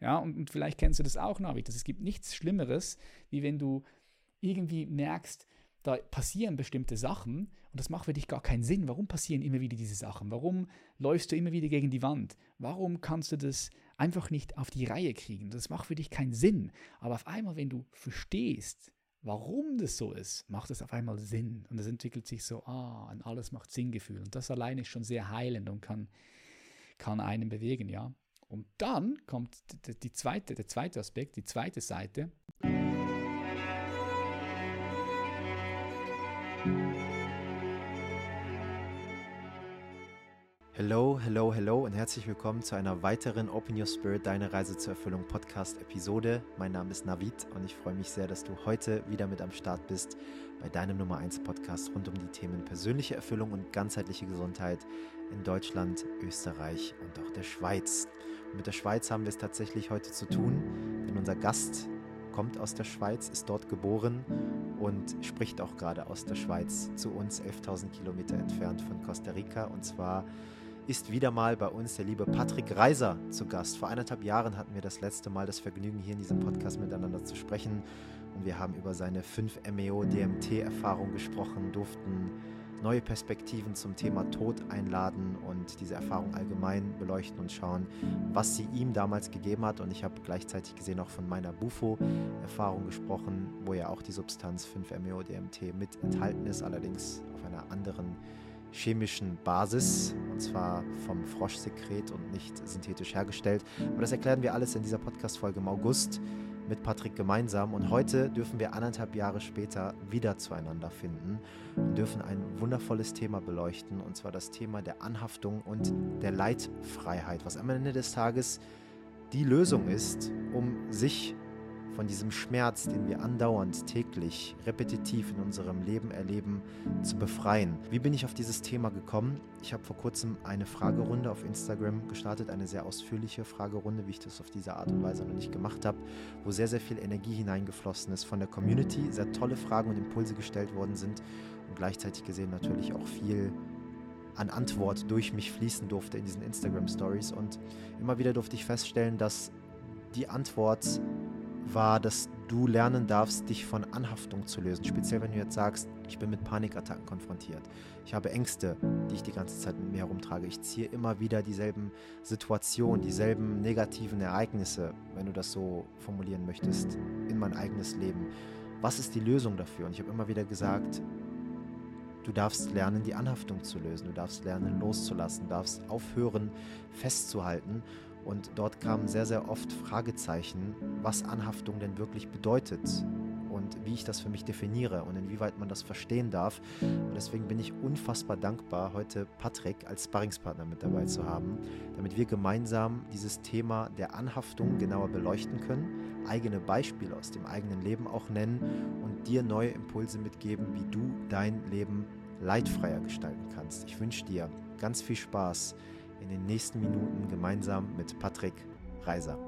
Ja, und, und vielleicht kennst du das auch, Navid. Es gibt nichts Schlimmeres, wie wenn du irgendwie merkst, da passieren bestimmte Sachen und das macht für dich gar keinen Sinn. Warum passieren immer wieder diese Sachen? Warum läufst du immer wieder gegen die Wand? Warum kannst du das einfach nicht auf die Reihe kriegen? Das macht für dich keinen Sinn. Aber auf einmal, wenn du verstehst, warum das so ist, macht es auf einmal Sinn. Und es entwickelt sich so, ah, an alles macht Sinngefühl. Und das alleine ist schon sehr heilend und kann, kann einen bewegen, ja. Und dann kommt die zweite, der zweite Aspekt, die zweite Seite. Hello, hello, hello und herzlich willkommen zu einer weiteren Open Your Spirit, deine Reise zur Erfüllung Podcast-Episode. Mein Name ist Navid und ich freue mich sehr, dass du heute wieder mit am Start bist bei deinem Nummer 1 Podcast rund um die Themen persönliche Erfüllung und ganzheitliche Gesundheit in Deutschland, Österreich und auch der Schweiz. Mit der Schweiz haben wir es tatsächlich heute zu tun, denn unser Gast kommt aus der Schweiz, ist dort geboren und spricht auch gerade aus der Schweiz zu uns, 11.000 Kilometer entfernt von Costa Rica und zwar ist wieder mal bei uns der liebe Patrick Reiser zu Gast. Vor eineinhalb Jahren hatten wir das letzte Mal das Vergnügen, hier in diesem Podcast miteinander zu sprechen. Und wir haben über seine 5 MEO DMT-Erfahrung gesprochen, durften neue Perspektiven zum Thema Tod einladen und diese Erfahrung allgemein beleuchten und schauen, was sie ihm damals gegeben hat. Und ich habe gleichzeitig gesehen auch von meiner Bufo-Erfahrung gesprochen, wo ja auch die Substanz 5-MeO-DMT mit enthalten ist, allerdings auf einer anderen chemischen Basis, und zwar vom Froschsekret und nicht synthetisch hergestellt. Aber das erklären wir alles in dieser Podcast-Folge im August mit Patrick gemeinsam. Und heute dürfen wir anderthalb Jahre später wieder zueinander finden und dürfen ein wundervolles Thema beleuchten, und zwar das Thema der Anhaftung und der Leitfreiheit, was am Ende des Tages die Lösung ist, um sich von diesem Schmerz, den wir andauernd, täglich, repetitiv in unserem Leben erleben, zu befreien. Wie bin ich auf dieses Thema gekommen? Ich habe vor kurzem eine Fragerunde auf Instagram gestartet, eine sehr ausführliche Fragerunde, wie ich das auf diese Art und Weise noch nicht gemacht habe, wo sehr, sehr viel Energie hineingeflossen ist von der Community, sehr tolle Fragen und Impulse gestellt worden sind und gleichzeitig gesehen natürlich auch viel an Antwort durch mich fließen durfte in diesen Instagram Stories und immer wieder durfte ich feststellen, dass die Antwort war, dass du lernen darfst, dich von Anhaftung zu lösen. Speziell, wenn du jetzt sagst, ich bin mit Panikattacken konfrontiert. Ich habe Ängste, die ich die ganze Zeit mit mir herumtrage. Ich ziehe immer wieder dieselben Situationen, dieselben negativen Ereignisse, wenn du das so formulieren möchtest, in mein eigenes Leben. Was ist die Lösung dafür? Und ich habe immer wieder gesagt, du darfst lernen, die Anhaftung zu lösen. Du darfst lernen, loszulassen. Du darfst aufhören, festzuhalten und dort kamen sehr, sehr oft Fragezeichen, was Anhaftung denn wirklich bedeutet und wie ich das für mich definiere und inwieweit man das verstehen darf. Und deswegen bin ich unfassbar dankbar, heute Patrick als Sparringspartner mit dabei zu haben, damit wir gemeinsam dieses Thema der Anhaftung genauer beleuchten können, eigene Beispiele aus dem eigenen Leben auch nennen und dir neue Impulse mitgeben, wie du dein Leben leidfreier gestalten kannst. Ich wünsche dir ganz viel Spaß in den nächsten Minuten gemeinsam mit Patrick Reiser.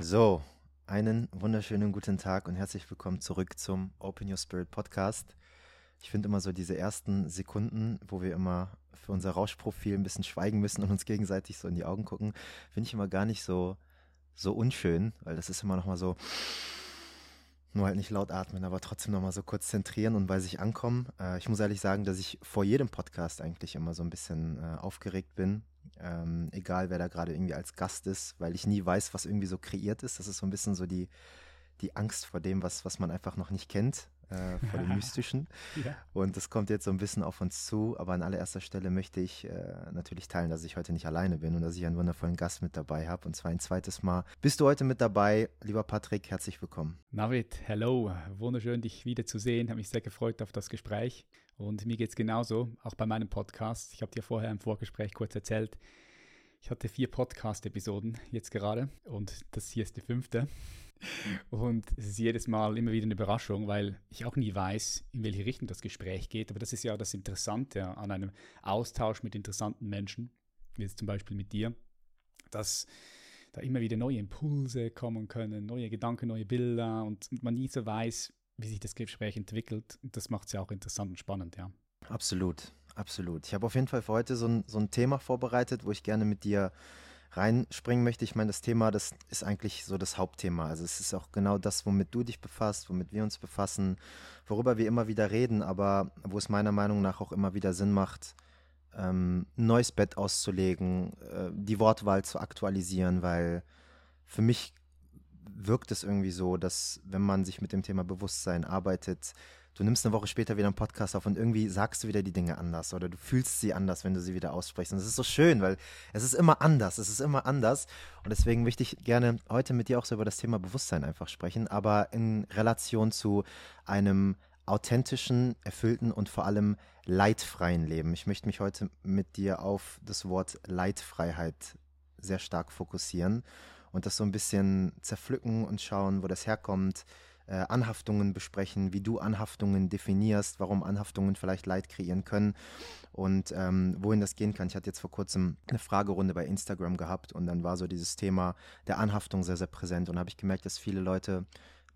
So, einen wunderschönen guten Tag und herzlich willkommen zurück zum Open Your Spirit Podcast. Ich finde immer so diese ersten Sekunden, wo wir immer für unser Rauschprofil ein bisschen schweigen müssen und uns gegenseitig so in die Augen gucken, finde ich immer gar nicht so, so unschön, weil das ist immer nochmal so, nur halt nicht laut atmen, aber trotzdem nochmal so kurz zentrieren und bei sich ankommen. Äh, ich muss ehrlich sagen, dass ich vor jedem Podcast eigentlich immer so ein bisschen äh, aufgeregt bin, ähm, egal wer da gerade irgendwie als Gast ist, weil ich nie weiß, was irgendwie so kreiert ist. Das ist so ein bisschen so die, die Angst vor dem, was, was man einfach noch nicht kennt äh, vor dem Mystischen. ja. Und das kommt jetzt so ein bisschen auf uns zu. Aber an allererster Stelle möchte ich äh, natürlich teilen, dass ich heute nicht alleine bin und dass ich einen wundervollen Gast mit dabei habe. Und zwar ein zweites Mal. Bist du heute mit dabei? Lieber Patrick, herzlich willkommen. Navid, hello. Wunderschön, dich wiederzusehen. Habe mich sehr gefreut auf das Gespräch. Und mir geht es genauso, auch bei meinem Podcast. Ich habe dir vorher im Vorgespräch kurz erzählt, ich hatte vier Podcast-Episoden jetzt gerade und das hier ist die fünfte. Und es ist jedes Mal immer wieder eine Überraschung, weil ich auch nie weiß, in welche Richtung das Gespräch geht. Aber das ist ja das Interessante an einem Austausch mit interessanten Menschen, wie jetzt zum Beispiel mit dir, dass da immer wieder neue Impulse kommen können, neue Gedanken, neue Bilder und man nie so weiß, wie sich das Gespräch entwickelt. Und das macht es ja auch interessant und spannend, ja. Absolut, absolut. Ich habe auf jeden Fall für heute so ein, so ein Thema vorbereitet, wo ich gerne mit dir reinspringen möchte. Ich meine, das Thema, das ist eigentlich so das Hauptthema. Also es ist auch genau das, womit du dich befasst, womit wir uns befassen, worüber wir immer wieder reden, aber wo es meiner Meinung nach auch immer wieder Sinn macht, ähm, ein neues Bett auszulegen, äh, die Wortwahl zu aktualisieren, weil für mich wirkt es irgendwie so, dass wenn man sich mit dem Thema Bewusstsein arbeitet, du nimmst eine Woche später wieder einen Podcast auf und irgendwie sagst du wieder die Dinge anders oder du fühlst sie anders, wenn du sie wieder aussprichst. Und es ist so schön, weil es ist immer anders, es ist immer anders. Und deswegen möchte ich gerne heute mit dir auch so über das Thema Bewusstsein einfach sprechen, aber in Relation zu einem authentischen, erfüllten und vor allem leidfreien Leben. Ich möchte mich heute mit dir auf das Wort Leidfreiheit sehr stark fokussieren und das so ein bisschen zerpflücken und schauen, wo das herkommt, äh, Anhaftungen besprechen, wie du Anhaftungen definierst, warum Anhaftungen vielleicht Leid kreieren können und ähm, wohin das gehen kann. Ich hatte jetzt vor kurzem eine Fragerunde bei Instagram gehabt und dann war so dieses Thema der Anhaftung sehr, sehr präsent und habe ich gemerkt, dass viele Leute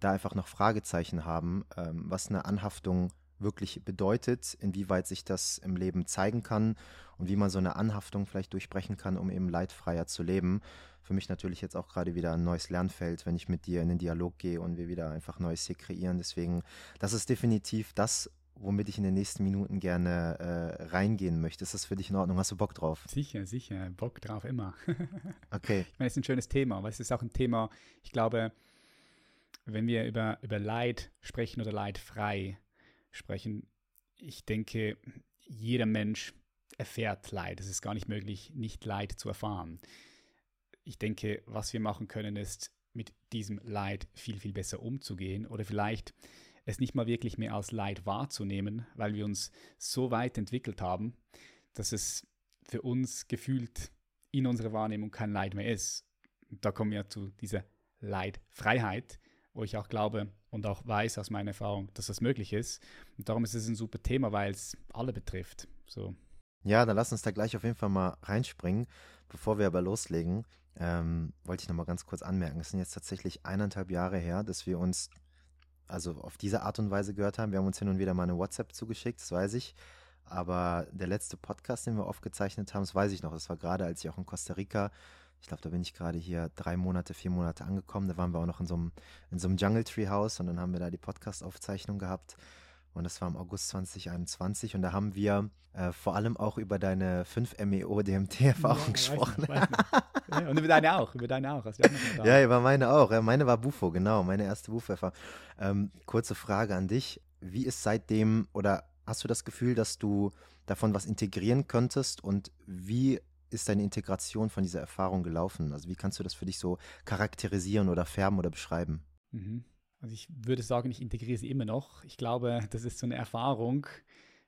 da einfach noch Fragezeichen haben, ähm, was eine Anhaftung wirklich bedeutet, inwieweit sich das im Leben zeigen kann und wie man so eine Anhaftung vielleicht durchbrechen kann, um eben leidfreier zu leben für mich natürlich jetzt auch gerade wieder ein neues Lernfeld, wenn ich mit dir in den Dialog gehe und wir wieder einfach Neues hier kreieren. Deswegen, das ist definitiv das, womit ich in den nächsten Minuten gerne äh, reingehen möchte. Ist das für dich in Ordnung? Hast du Bock drauf? Sicher, sicher. Bock drauf immer. okay. Ich meine, es ist ein schönes Thema, aber es ist auch ein Thema, ich glaube, wenn wir über, über Leid sprechen oder leidfrei sprechen, ich denke, jeder Mensch erfährt Leid. Es ist gar nicht möglich, nicht Leid zu erfahren ich denke, was wir machen können, ist mit diesem Leid viel, viel besser umzugehen oder vielleicht es nicht mal wirklich mehr als Leid wahrzunehmen, weil wir uns so weit entwickelt haben, dass es für uns gefühlt in unserer Wahrnehmung kein Leid mehr ist. Da kommen wir zu dieser Leidfreiheit, wo ich auch glaube und auch weiß aus meiner Erfahrung, dass das möglich ist. Und darum ist es ein super Thema, weil es alle betrifft. So. Ja, dann lass uns da gleich auf jeden Fall mal reinspringen. Bevor wir aber loslegen, ähm, wollte ich nochmal ganz kurz anmerken. Es sind jetzt tatsächlich eineinhalb Jahre her, dass wir uns also auf diese Art und Weise gehört haben. Wir haben uns hin und wieder mal eine WhatsApp zugeschickt, das weiß ich. Aber der letzte Podcast, den wir aufgezeichnet haben, das weiß ich noch. Das war gerade, als ich auch in Costa Rica, ich glaube, da bin ich gerade hier drei Monate, vier Monate angekommen. Da waren wir auch noch in so einem, in so einem Jungle Tree House und dann haben wir da die Podcast-Aufzeichnung gehabt. Und das war im August 2021. Und da haben wir äh, vor allem auch über deine 5 MEO DMT-Erfahrung ja, gesprochen. Weiß ja, und über deine auch, über deine auch. auch ja, über meine auch. Meine war Bufo, genau, meine erste Bufo-Erfahrung. Ähm, kurze Frage an dich. Wie ist seitdem oder hast du das Gefühl, dass du davon was integrieren könntest und wie ist deine Integration von dieser Erfahrung gelaufen? Also wie kannst du das für dich so charakterisieren oder färben oder beschreiben? Mhm. Also ich würde sagen, ich integriere sie immer noch. Ich glaube, das ist so eine Erfahrung,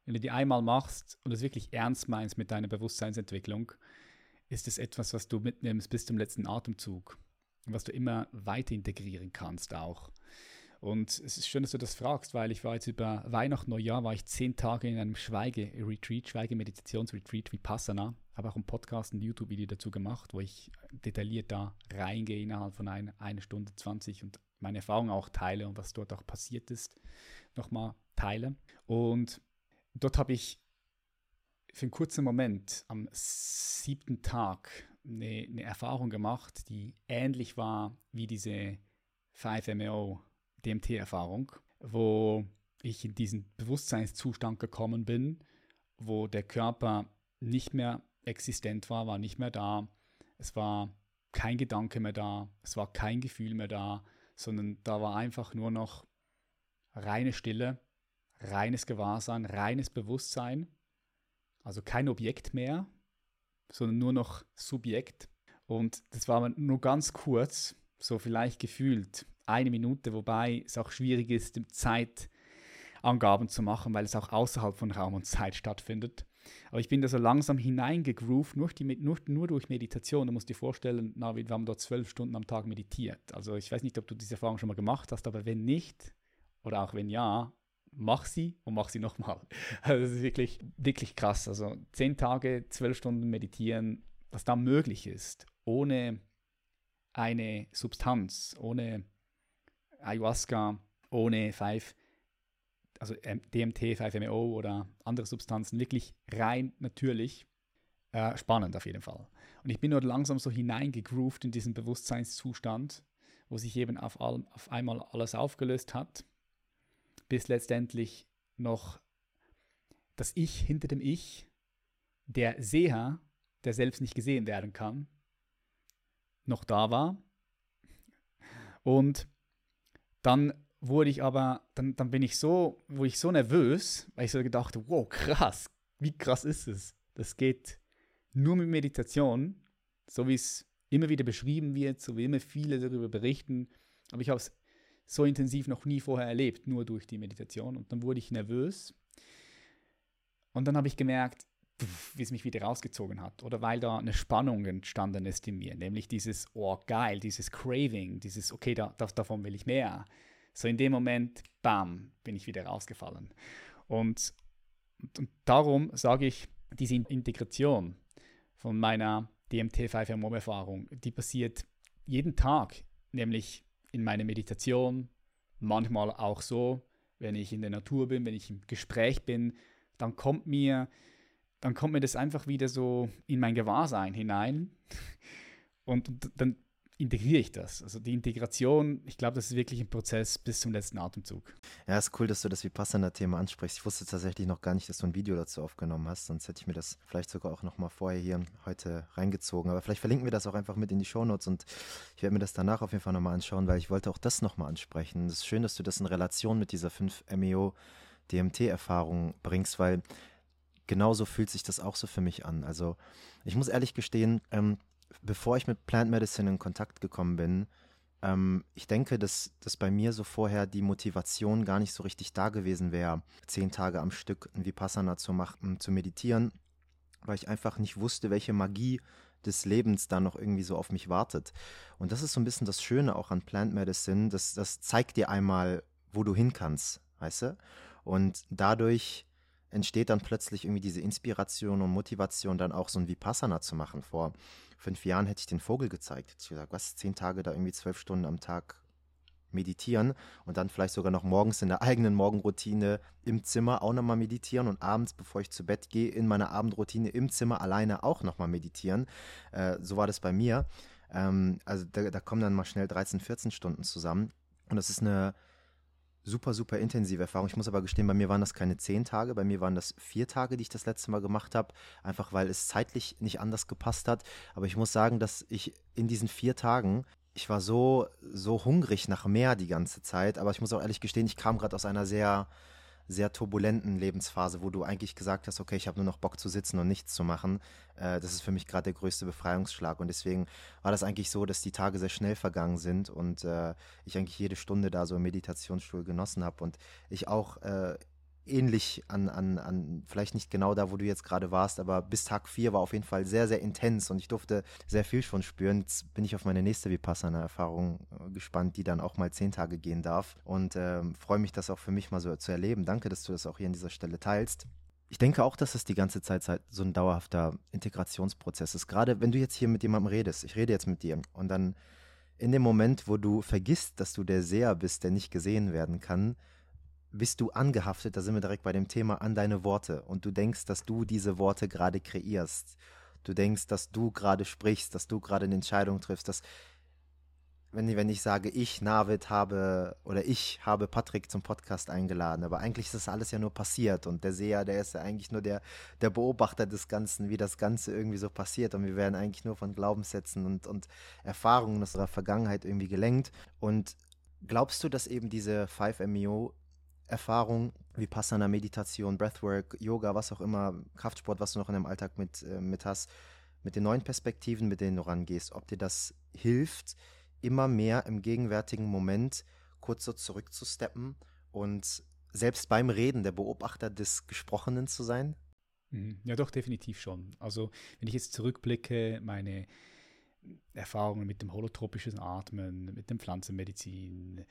wenn du die einmal machst und es wirklich ernst meinst mit deiner Bewusstseinsentwicklung, ist es etwas, was du mitnimmst bis zum letzten Atemzug was du immer weiter integrieren kannst auch. Und es ist schön, dass du das fragst, weil ich war jetzt über Weihnachten, Neujahr, war ich zehn Tage in einem Schweige-Retreat, Schweigemeditationsretreat Vipassana. Habe auch einen Podcast, ein YouTube-Video dazu gemacht, wo ich detailliert da reingehe innerhalb von ein, einer Stunde 20 und meine Erfahrungen auch teile und was dort auch passiert ist, nochmal teile. Und dort habe ich für einen kurzen Moment am siebten Tag eine, eine Erfahrung gemacht, die ähnlich war wie diese 5MEO DMT-Erfahrung, wo ich in diesen Bewusstseinszustand gekommen bin, wo der Körper nicht mehr existent war, war nicht mehr da. Es war kein Gedanke mehr da, es war kein Gefühl mehr da, sondern da war einfach nur noch reine Stille, reines Gewahrsein, reines Bewusstsein, also kein Objekt mehr, sondern nur noch Subjekt. Und das war nur ganz kurz, so vielleicht gefühlt eine Minute, wobei es auch schwierig ist, Zeitangaben zu machen, weil es auch außerhalb von Raum und Zeit stattfindet. Aber ich bin da so langsam hineingegroovt, nur, nur, nur durch Meditation. Du musst dir vorstellen, na, wir haben dort zwölf Stunden am Tag meditiert. Also ich weiß nicht, ob du diese Erfahrung schon mal gemacht hast, aber wenn nicht, oder auch wenn ja, mach sie und mach sie nochmal. Also das ist wirklich, wirklich krass. Also zehn Tage, zwölf Stunden meditieren, was da möglich ist, ohne eine Substanz, ohne Ayahuasca, ohne 5, also DMT, 5-MeO oder andere Substanzen, wirklich rein natürlich. Äh, spannend auf jeden Fall. Und ich bin dort langsam so hineingegroovt in diesen Bewusstseinszustand, wo sich eben auf, all, auf einmal alles aufgelöst hat, bis letztendlich noch das Ich hinter dem Ich, der Seher, der selbst nicht gesehen werden kann, noch da war. Und dann wurde ich aber, dann, dann bin ich so, wo ich so nervös, weil ich so gedacht, wow, krass, wie krass ist es? Das geht nur mit Meditation, so wie es immer wieder beschrieben wird, so wie immer viele darüber berichten. Aber ich habe es so intensiv noch nie vorher erlebt, nur durch die Meditation. Und dann wurde ich nervös. Und dann habe ich gemerkt, wie es mich wieder rausgezogen hat. Oder weil da eine Spannung entstanden ist in mir. Nämlich dieses, oh geil, dieses Craving, dieses, okay, da, da, davon will ich mehr. So in dem Moment, bam, bin ich wieder rausgefallen. Und, und, und darum sage ich, diese Integration von meiner DMT5-MOM-Erfahrung, die passiert jeden Tag, nämlich in meiner Meditation, manchmal auch so, wenn ich in der Natur bin, wenn ich im Gespräch bin, dann kommt mir, dann kommt mir das einfach wieder so in mein Gewahrsein hinein und, und dann integriere ich das. Also die Integration, ich glaube, das ist wirklich ein Prozess bis zum letzten Atemzug. Ja, ist cool, dass du das Vipassana-Thema ansprichst. Ich wusste tatsächlich noch gar nicht, dass du ein Video dazu aufgenommen hast, sonst hätte ich mir das vielleicht sogar auch noch mal vorher hier heute reingezogen. Aber vielleicht verlinken wir das auch einfach mit in die Shownotes und ich werde mir das danach auf jeden Fall nochmal anschauen, weil ich wollte auch das nochmal ansprechen. Es ist schön, dass du das in Relation mit dieser 5 MEO DMT-Erfahrung bringst, weil genauso fühlt sich das auch so für mich an. Also ich muss ehrlich gestehen, ähm, bevor ich mit Plant Medicine in Kontakt gekommen bin, ähm, ich denke, dass, dass bei mir so vorher die Motivation gar nicht so richtig da gewesen wäre, zehn Tage am Stück ein Vipassana zu machen, zu meditieren, weil ich einfach nicht wusste, welche Magie des Lebens da noch irgendwie so auf mich wartet. Und das ist so ein bisschen das Schöne auch an Plant Medicine, das, das zeigt dir einmal, wo du hin kannst, weißt du? Und dadurch entsteht dann plötzlich irgendwie diese Inspiration und Motivation, dann auch so ein Vipassana zu machen. Vor fünf Jahren hätte ich den Vogel gezeigt. Hätte ich gesagt, was, zehn Tage da irgendwie zwölf Stunden am Tag meditieren und dann vielleicht sogar noch morgens in der eigenen Morgenroutine im Zimmer auch nochmal meditieren und abends, bevor ich zu Bett gehe, in meiner Abendroutine im Zimmer alleine auch nochmal meditieren. Äh, so war das bei mir. Ähm, also da, da kommen dann mal schnell 13, 14 Stunden zusammen. Und das ist eine super, super intensive Erfahrung. Ich muss aber gestehen, bei mir waren das keine zehn Tage, bei mir waren das vier Tage, die ich das letzte Mal gemacht habe, einfach weil es zeitlich nicht anders gepasst hat. Aber ich muss sagen, dass ich in diesen vier Tagen ich war so, so hungrig nach mehr die ganze Zeit, aber ich muss auch ehrlich gestehen, ich kam gerade aus einer sehr sehr turbulenten Lebensphase, wo du eigentlich gesagt hast, okay, ich habe nur noch Bock zu sitzen und nichts zu machen. Äh, das ist für mich gerade der größte Befreiungsschlag. Und deswegen war das eigentlich so, dass die Tage sehr schnell vergangen sind und äh, ich eigentlich jede Stunde da so im Meditationsstuhl genossen habe und ich auch äh, ähnlich an, an, an, vielleicht nicht genau da, wo du jetzt gerade warst, aber bis Tag 4 war auf jeden Fall sehr, sehr intens und ich durfte sehr viel schon spüren. Jetzt bin ich auf meine nächste Vipassana-Erfahrung äh, gespannt, die dann auch mal zehn Tage gehen darf und ähm, freue mich, das auch für mich mal so zu erleben. Danke, dass du das auch hier an dieser Stelle teilst. Ich denke auch, dass es die ganze Zeit so ein dauerhafter Integrationsprozess ist. Gerade wenn du jetzt hier mit jemandem redest, ich rede jetzt mit dir und dann in dem Moment, wo du vergisst, dass du der Seher bist, der nicht gesehen werden kann, bist du angehaftet, da sind wir direkt bei dem Thema, an deine Worte. Und du denkst, dass du diese Worte gerade kreierst. Du denkst, dass du gerade sprichst, dass du gerade eine Entscheidung triffst, dass, wenn, wenn ich sage, ich, Navid, habe, oder ich habe Patrick zum Podcast eingeladen, aber eigentlich ist das alles ja nur passiert und der Seher, der ist ja eigentlich nur der, der Beobachter des Ganzen, wie das Ganze irgendwie so passiert und wir werden eigentlich nur von Glaubenssätzen und, und Erfahrungen unserer Vergangenheit irgendwie gelenkt und glaubst du, dass eben diese 5MEO Erfahrung, wie Passana, Meditation, Breathwork, Yoga, was auch immer, Kraftsport, was du noch in deinem Alltag mit, äh, mit hast, mit den neuen Perspektiven, mit denen du rangehst, ob dir das hilft, immer mehr im gegenwärtigen Moment kurz so zurückzusteppen und selbst beim Reden der Beobachter des Gesprochenen zu sein? Mhm. Ja, doch, definitiv schon. Also, wenn ich jetzt zurückblicke, meine Erfahrungen mit dem holotropischen Atmen, mit dem Pflanzenmedizin,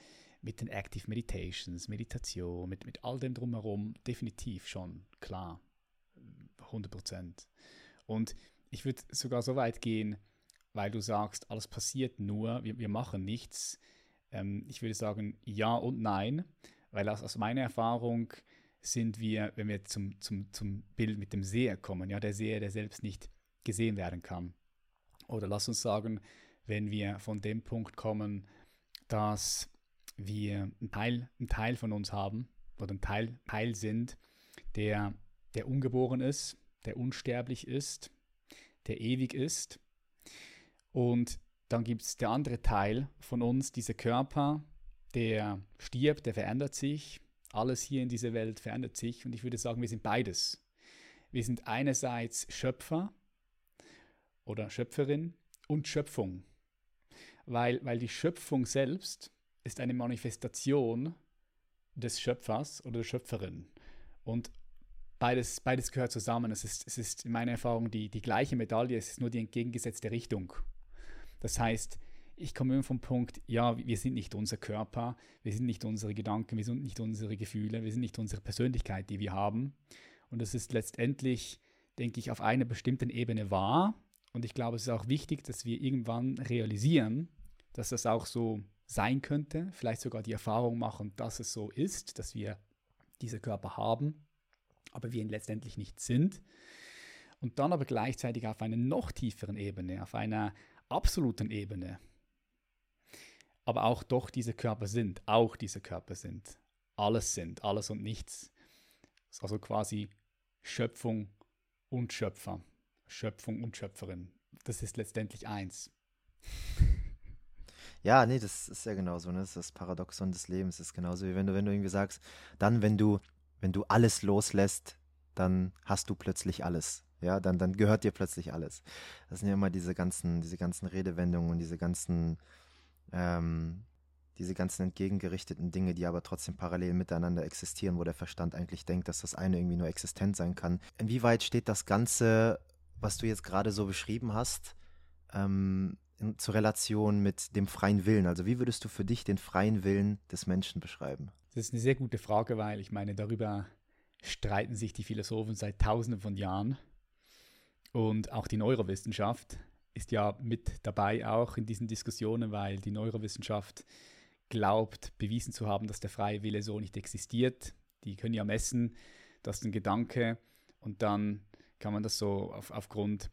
mit den Active Meditations, Meditation, mit, mit all dem drumherum, definitiv schon, klar, 100 Prozent. Und ich würde sogar so weit gehen, weil du sagst, alles passiert nur, wir, wir machen nichts. Ähm, ich würde sagen, ja und nein, weil aus, aus meiner Erfahrung sind wir, wenn wir zum, zum, zum Bild mit dem Seher kommen, ja, der Seher, der selbst nicht gesehen werden kann. Oder lass uns sagen, wenn wir von dem Punkt kommen, dass wir einen Teil, einen Teil von uns haben oder ein Teil, Teil sind, der, der ungeboren ist, der unsterblich ist, der ewig ist. Und dann gibt es der andere Teil von uns, dieser Körper, der stirbt, der verändert sich. Alles hier in dieser Welt verändert sich. Und ich würde sagen, wir sind beides. Wir sind einerseits Schöpfer oder Schöpferin und Schöpfung. Weil, weil die Schöpfung selbst ist eine Manifestation des Schöpfers oder der Schöpferin. Und beides, beides gehört zusammen. Es ist, es ist in meiner Erfahrung die, die gleiche Medaille, es ist nur die entgegengesetzte Richtung. Das heißt, ich komme immer vom Punkt, ja, wir sind nicht unser Körper, wir sind nicht unsere Gedanken, wir sind nicht unsere Gefühle, wir sind nicht unsere Persönlichkeit, die wir haben. Und das ist letztendlich, denke ich, auf einer bestimmten Ebene wahr. Und ich glaube, es ist auch wichtig, dass wir irgendwann realisieren, dass das auch so sein könnte, vielleicht sogar die Erfahrung machen, dass es so ist, dass wir diese Körper haben, aber wir ihn letztendlich nicht sind. Und dann aber gleichzeitig auf einer noch tieferen Ebene, auf einer absoluten Ebene, aber auch doch diese Körper sind, auch diese Körper sind, alles sind, alles und nichts. Also quasi Schöpfung und Schöpfer, Schöpfung und Schöpferin. Das ist letztendlich eins. Ja, nee, das ist ja genauso, ne? Das ist das Paradoxon des Lebens. Das ist genauso wie wenn du, wenn du irgendwie sagst, dann, wenn du, wenn du alles loslässt, dann hast du plötzlich alles. Ja, dann, dann gehört dir plötzlich alles. Das sind ja immer diese ganzen, diese ganzen Redewendungen und diese ganzen, ähm, diese ganzen entgegengerichteten Dinge, die aber trotzdem parallel miteinander existieren, wo der Verstand eigentlich denkt, dass das eine irgendwie nur existent sein kann. Inwieweit steht das Ganze, was du jetzt gerade so beschrieben hast, ähm, zur Relation mit dem freien Willen? Also wie würdest du für dich den freien Willen des Menschen beschreiben? Das ist eine sehr gute Frage, weil ich meine, darüber streiten sich die Philosophen seit tausenden von Jahren. Und auch die Neurowissenschaft ist ja mit dabei auch in diesen Diskussionen, weil die Neurowissenschaft glaubt, bewiesen zu haben, dass der freie Wille so nicht existiert. Die können ja messen, dass ein Gedanke und dann kann man das so auf, aufgrund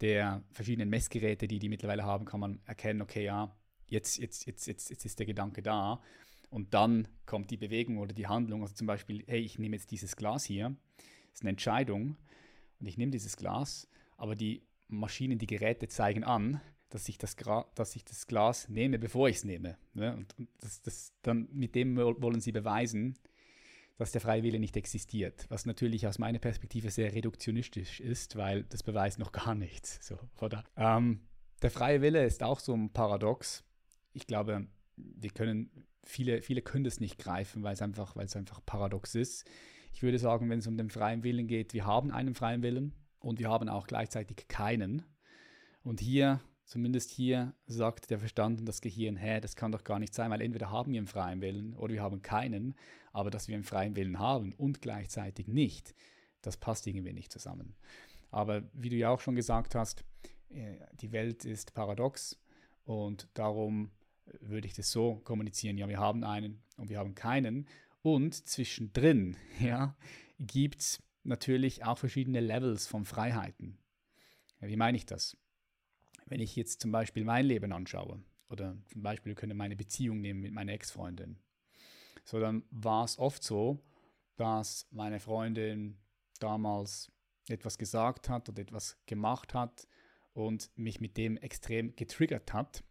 der verschiedenen Messgeräte, die die mittlerweile haben, kann man erkennen, okay, ja, jetzt, jetzt, jetzt, jetzt, jetzt ist der Gedanke da. Und dann kommt die Bewegung oder die Handlung. Also zum Beispiel, hey, ich nehme jetzt dieses Glas hier. Das ist eine Entscheidung. Und ich nehme dieses Glas, aber die Maschinen, die Geräte zeigen an, dass ich das, dass ich das Glas nehme, bevor ich es nehme. Ne? Und, und das, das, dann mit dem wollen sie beweisen, dass der freie Wille nicht existiert. Was natürlich aus meiner Perspektive sehr reduktionistisch ist, weil das beweist noch gar nichts. So, oder? Ähm, der freie Wille ist auch so ein Paradox. Ich glaube, wir können, viele, viele können das nicht greifen, weil es einfach, weil es einfach paradox ist. Ich würde sagen, wenn es um den freien Willen geht, wir haben einen freien Willen und wir haben auch gleichzeitig keinen. Und hier Zumindest hier sagt der Verstand und das Gehirn, hä, das kann doch gar nicht sein, weil entweder haben wir einen freien Willen oder wir haben keinen, aber dass wir einen freien Willen haben und gleichzeitig nicht, das passt irgendwie nicht zusammen. Aber wie du ja auch schon gesagt hast, äh, die Welt ist paradox und darum würde ich das so kommunizieren, ja, wir haben einen und wir haben keinen. Und zwischendrin ja, gibt es natürlich auch verschiedene Levels von Freiheiten. Wie meine ich das? Wenn ich jetzt zum Beispiel mein Leben anschaue, oder zum Beispiel können meine Beziehung nehmen mit meiner Ex-Freundin, so dann war es oft so, dass meine Freundin damals etwas gesagt hat oder etwas gemacht hat und mich mit dem extrem getriggert hat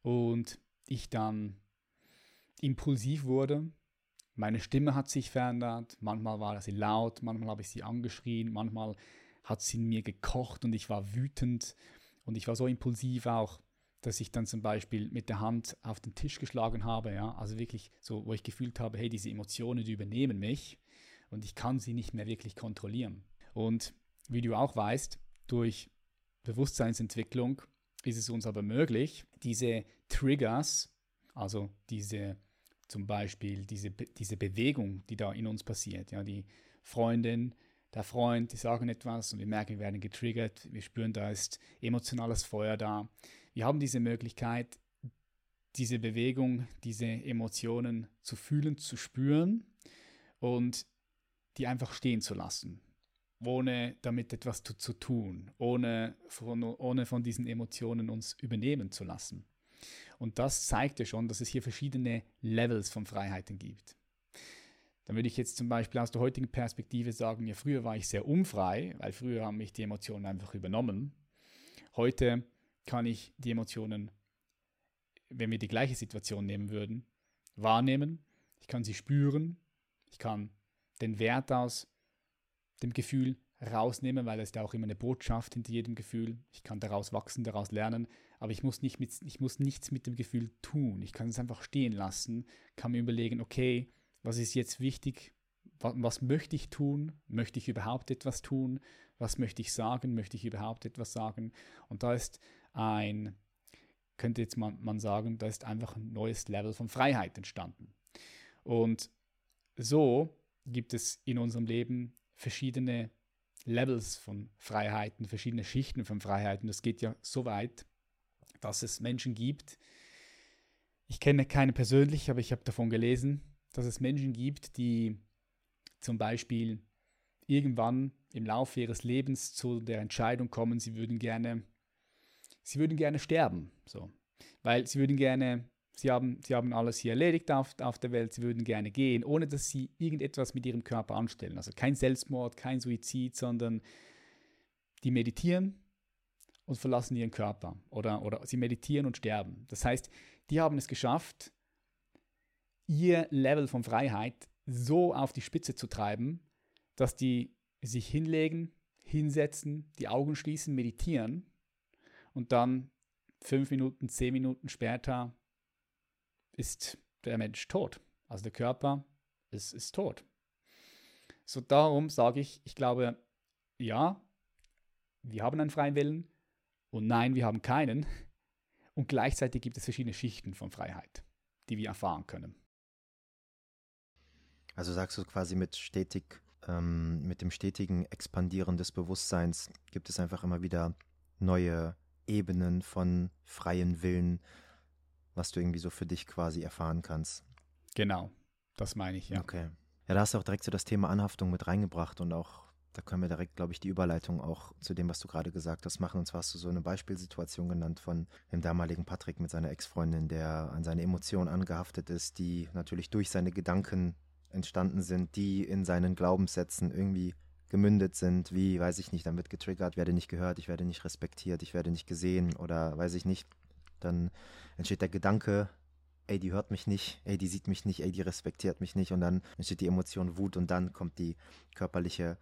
und ich dann impulsiv wurde. Meine Stimme hat sich verändert, manchmal war sie laut, manchmal habe ich sie angeschrien, manchmal hat sie in mir gekocht und ich war wütend und ich war so impulsiv auch, dass ich dann zum Beispiel mit der Hand auf den Tisch geschlagen habe, ja, also wirklich so, wo ich gefühlt habe, hey, diese Emotionen, die übernehmen mich und ich kann sie nicht mehr wirklich kontrollieren. Und wie du auch weißt, durch Bewusstseinsentwicklung ist es uns aber möglich, diese Triggers, also diese zum Beispiel diese, diese Bewegung, die da in uns passiert, ja, die Freundin, der Freund, die sagen etwas und wir merken, wir werden getriggert, wir spüren, da ist emotionales Feuer da. Wir haben diese Möglichkeit, diese Bewegung, diese Emotionen zu fühlen, zu spüren und die einfach stehen zu lassen, ohne damit etwas zu, zu tun, ohne von, ohne von diesen Emotionen uns übernehmen zu lassen. Und das zeigt ja schon, dass es hier verschiedene Levels von Freiheiten gibt. Dann würde ich jetzt zum Beispiel aus der heutigen Perspektive sagen, ja, früher war ich sehr unfrei, weil früher haben mich die Emotionen einfach übernommen. Heute kann ich die Emotionen, wenn wir die gleiche Situation nehmen würden, wahrnehmen. Ich kann sie spüren. Ich kann den Wert aus dem Gefühl rausnehmen, weil es da auch immer eine Botschaft hinter jedem Gefühl. Ich kann daraus wachsen, daraus lernen, aber ich muss, nicht mit, ich muss nichts mit dem Gefühl tun. Ich kann es einfach stehen lassen, kann mir überlegen, okay, was ist jetzt wichtig? Was, was möchte ich tun? Möchte ich überhaupt etwas tun? Was möchte ich sagen? Möchte ich überhaupt etwas sagen? Und da ist ein, könnte jetzt man, man sagen, da ist einfach ein neues Level von Freiheit entstanden. Und so gibt es in unserem Leben verschiedene Levels von Freiheiten, verschiedene Schichten von Freiheiten. Das geht ja so weit, dass es Menschen gibt, ich kenne keine persönlich, aber ich habe davon gelesen, dass es Menschen gibt, die zum Beispiel irgendwann im Laufe ihres Lebens zu der Entscheidung kommen, sie würden gerne, sie würden gerne sterben, so, weil sie würden gerne Sie haben, sie haben alles hier erledigt auf, auf der Welt, sie würden gerne gehen, ohne dass sie irgendetwas mit ihrem Körper anstellen. Also kein Selbstmord, kein Suizid, sondern die meditieren und verlassen ihren Körper. Oder, oder sie meditieren und sterben. Das heißt, die haben es geschafft, ihr Level von Freiheit so auf die Spitze zu treiben, dass die sich hinlegen, hinsetzen, die Augen schließen, meditieren und dann fünf Minuten, zehn Minuten später ist der Mensch tot. Also der Körper ist, ist tot. So darum sage ich, ich glaube, ja, wir haben einen freien Willen und nein, wir haben keinen. Und gleichzeitig gibt es verschiedene Schichten von Freiheit, die wir erfahren können. Also sagst du quasi mit stetig, ähm, mit dem stetigen Expandieren des Bewusstseins gibt es einfach immer wieder neue Ebenen von freien Willen, was du irgendwie so für dich quasi erfahren kannst. Genau, das meine ich, ja. Okay. Ja, da hast du auch direkt so das Thema Anhaftung mit reingebracht und auch, da können wir direkt, glaube ich, die Überleitung auch zu dem, was du gerade gesagt hast, machen. Und zwar hast du so eine Beispielsituation genannt von dem damaligen Patrick mit seiner Ex-Freundin, der an seine Emotionen angehaftet ist, die natürlich durch seine Gedanken entstanden sind, die in seinen Glaubenssätzen irgendwie gemündet sind, wie, weiß ich nicht, dann wird getriggert, werde nicht gehört, ich werde nicht respektiert, ich werde nicht gesehen oder weiß ich nicht. Dann entsteht der Gedanke, ey, die hört mich nicht, ey, die sieht mich nicht, ey, die respektiert mich nicht und dann entsteht die Emotion Wut und dann kommt die körperliche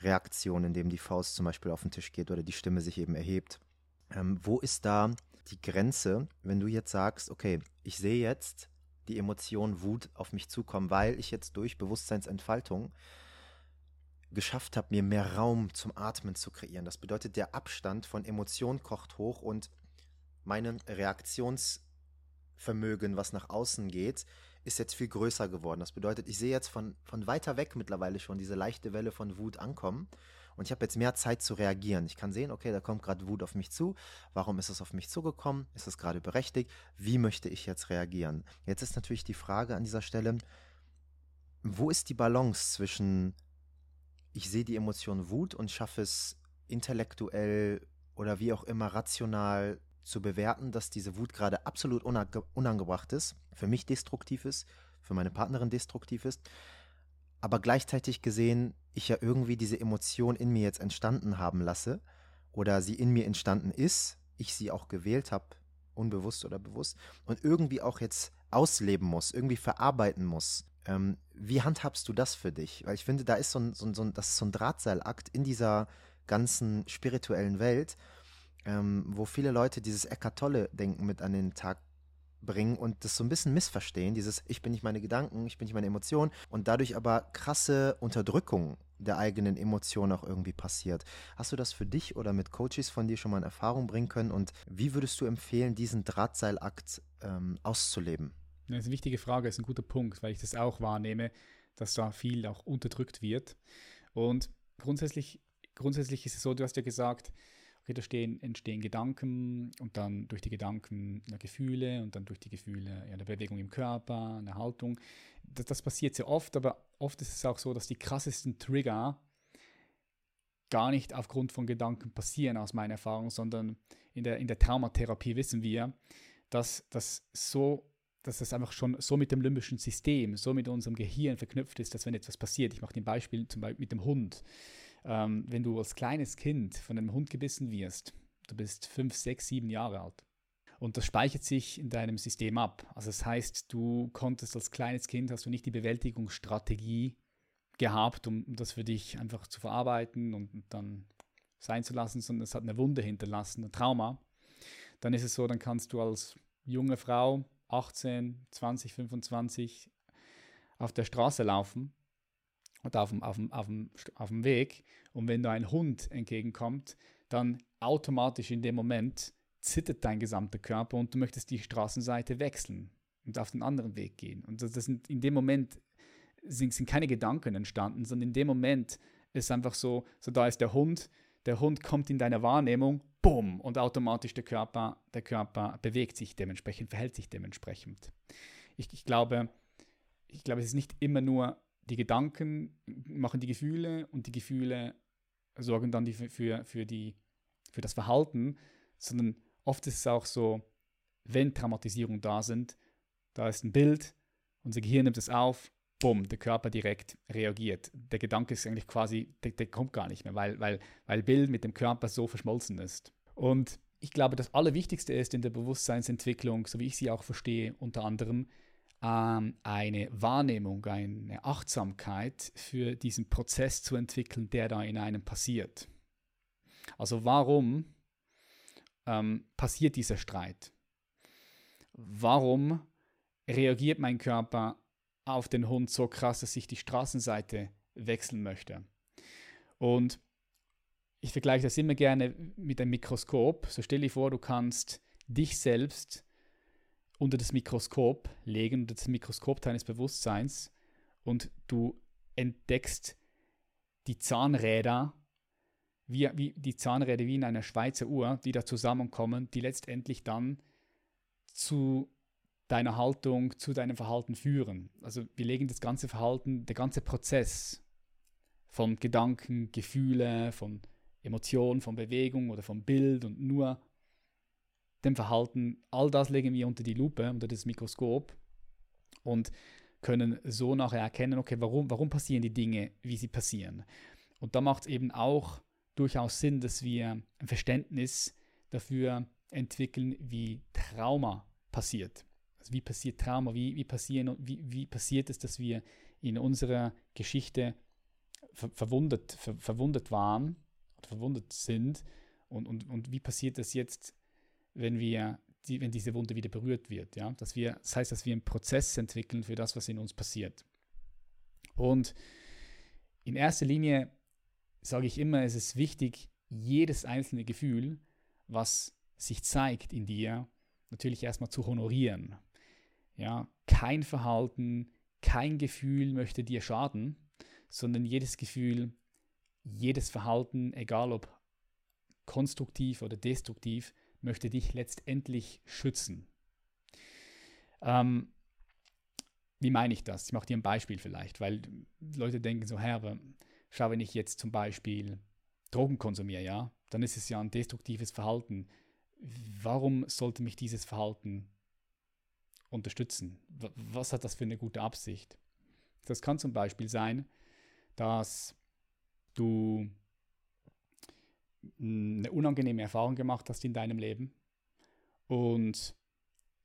Reaktion, indem die Faust zum Beispiel auf den Tisch geht oder die Stimme sich eben erhebt. Ähm, wo ist da die Grenze, wenn du jetzt sagst, okay, ich sehe jetzt die Emotion Wut auf mich zukommen, weil ich jetzt durch Bewusstseinsentfaltung geschafft habe, mir mehr Raum zum Atmen zu kreieren. Das bedeutet, der Abstand von Emotion kocht hoch und mein Reaktionsvermögen, was nach außen geht, ist jetzt viel größer geworden. Das bedeutet, ich sehe jetzt von, von weiter weg mittlerweile schon diese leichte Welle von Wut ankommen. Und ich habe jetzt mehr Zeit zu reagieren. Ich kann sehen, okay, da kommt gerade Wut auf mich zu. Warum ist es auf mich zugekommen? Ist es gerade berechtigt? Wie möchte ich jetzt reagieren? Jetzt ist natürlich die Frage an dieser Stelle, wo ist die Balance zwischen, ich sehe die Emotion Wut und schaffe es intellektuell oder wie auch immer rational zu bewerten, dass diese Wut gerade absolut unange unangebracht ist, für mich destruktiv ist, für meine Partnerin destruktiv ist, aber gleichzeitig gesehen, ich ja irgendwie diese Emotion in mir jetzt entstanden haben lasse oder sie in mir entstanden ist, ich sie auch gewählt habe, unbewusst oder bewusst, und irgendwie auch jetzt ausleben muss, irgendwie verarbeiten muss. Ähm, wie handhabst du das für dich? Weil ich finde, da ist so ein, so ein, so ein das ist so ein Drahtseilakt in dieser ganzen spirituellen Welt, ähm, wo viele Leute dieses Eckart Tolle-Denken mit an den Tag bringen und das so ein bisschen missverstehen, dieses ich bin nicht meine Gedanken, ich bin nicht meine Emotionen und dadurch aber krasse Unterdrückung der eigenen Emotionen auch irgendwie passiert. Hast du das für dich oder mit Coaches von dir schon mal in Erfahrung bringen können und wie würdest du empfehlen, diesen Drahtseilakt ähm, auszuleben? Das ist eine wichtige Frage, ist ein guter Punkt, weil ich das auch wahrnehme, dass da viel auch unterdrückt wird. Und grundsätzlich, grundsätzlich ist es so, du hast ja gesagt, stehen, entstehen Gedanken und dann durch die Gedanken eine Gefühle und dann durch die Gefühle ja, eine Bewegung im Körper, eine Haltung. Das, das passiert sehr oft, aber oft ist es auch so, dass die krassesten Trigger gar nicht aufgrund von Gedanken passieren, aus meiner Erfahrung, sondern in der, in der Traumatherapie wissen wir, dass das so dass das einfach schon so mit dem limbischen System, so mit unserem Gehirn verknüpft ist, dass wenn etwas passiert, ich mache ein Beispiel zum Beispiel mit dem Hund, ähm, wenn du als kleines Kind von einem Hund gebissen wirst, du bist fünf, sechs, sieben Jahre alt und das speichert sich in deinem System ab. Also das heißt, du konntest als kleines Kind, hast du nicht die Bewältigungsstrategie gehabt, um das für dich einfach zu verarbeiten und dann sein zu lassen, sondern es hat eine Wunde hinterlassen, ein Trauma. Dann ist es so, dann kannst du als junge Frau 18, 20, 25 auf der Straße laufen oder auf dem, auf dem, auf dem, auf dem Weg und wenn da ein Hund entgegenkommt, dann automatisch in dem Moment zittert dein gesamter Körper und du möchtest die Straßenseite wechseln und auf den anderen Weg gehen. Und das, sind, in dem Moment sind, sind keine Gedanken entstanden, sondern in dem Moment ist einfach so, so da ist der Hund, der Hund kommt in deine Wahrnehmung, bumm, und automatisch der Körper, der Körper bewegt sich dementsprechend, verhält sich dementsprechend. Ich, ich, glaube, ich glaube, es ist nicht immer nur die Gedanken machen die Gefühle und die Gefühle sorgen dann die für, für, die, für das Verhalten, sondern oft ist es auch so, wenn Traumatisierungen da sind, da ist ein Bild, unser Gehirn nimmt es auf, bumm, der Körper direkt reagiert. Der Gedanke ist eigentlich quasi, der, der, kommt gar nicht mehr, weil, weil, weil Bild mit dem Körper so verschmolzen ist. Und ich glaube, das Allerwichtigste ist in der Bewusstseinsentwicklung, so wie ich sie auch verstehe, unter anderem eine Wahrnehmung, eine Achtsamkeit für diesen Prozess zu entwickeln, der da in einem passiert. Also warum ähm, passiert dieser Streit? Warum reagiert mein Körper auf den Hund so krass, dass ich die Straßenseite wechseln möchte. Und ich vergleiche das immer gerne mit einem Mikroskop. So stell dir vor, du kannst dich selbst unter das Mikroskop legen, unter das Mikroskop deines Bewusstseins und du entdeckst die Zahnräder, wie, wie die Zahnräder wie in einer Schweizer Uhr, die da zusammenkommen, die letztendlich dann zu deiner Haltung zu deinem Verhalten führen. Also wir legen das ganze Verhalten, der ganze Prozess von Gedanken, Gefühle, von Emotionen, von Bewegung oder vom Bild und nur dem Verhalten, all das legen wir unter die Lupe, unter das Mikroskop und können so nachher erkennen, okay, warum, warum passieren die Dinge, wie sie passieren. Und da macht es eben auch durchaus Sinn, dass wir ein Verständnis dafür entwickeln, wie Trauma passiert. Also wie passiert Trauma? Wie, wie, passieren, wie, wie passiert es, dass wir in unserer Geschichte ver verwundet, ver verwundet waren oder verwundet sind? Und, und, und wie passiert das jetzt, wenn wir die, wenn diese Wunde wieder berührt wird? Ja? Dass wir, das heißt, dass wir einen Prozess entwickeln für das, was in uns passiert. Und in erster Linie sage ich immer, es ist wichtig, jedes einzelne Gefühl, was sich zeigt in dir, natürlich erstmal zu honorieren. Ja, kein Verhalten, kein Gefühl möchte dir schaden, sondern jedes Gefühl, jedes Verhalten, egal ob konstruktiv oder destruktiv, möchte dich letztendlich schützen. Ähm, wie meine ich das? Ich mache dir ein Beispiel vielleicht, weil Leute denken so, Herr, aber schau, wenn ich jetzt zum Beispiel Drogen konsumiere, ja, dann ist es ja ein destruktives Verhalten. Warum sollte mich dieses Verhalten unterstützen? Was hat das für eine gute Absicht? Das kann zum Beispiel sein, dass du eine unangenehme Erfahrung gemacht hast in deinem Leben und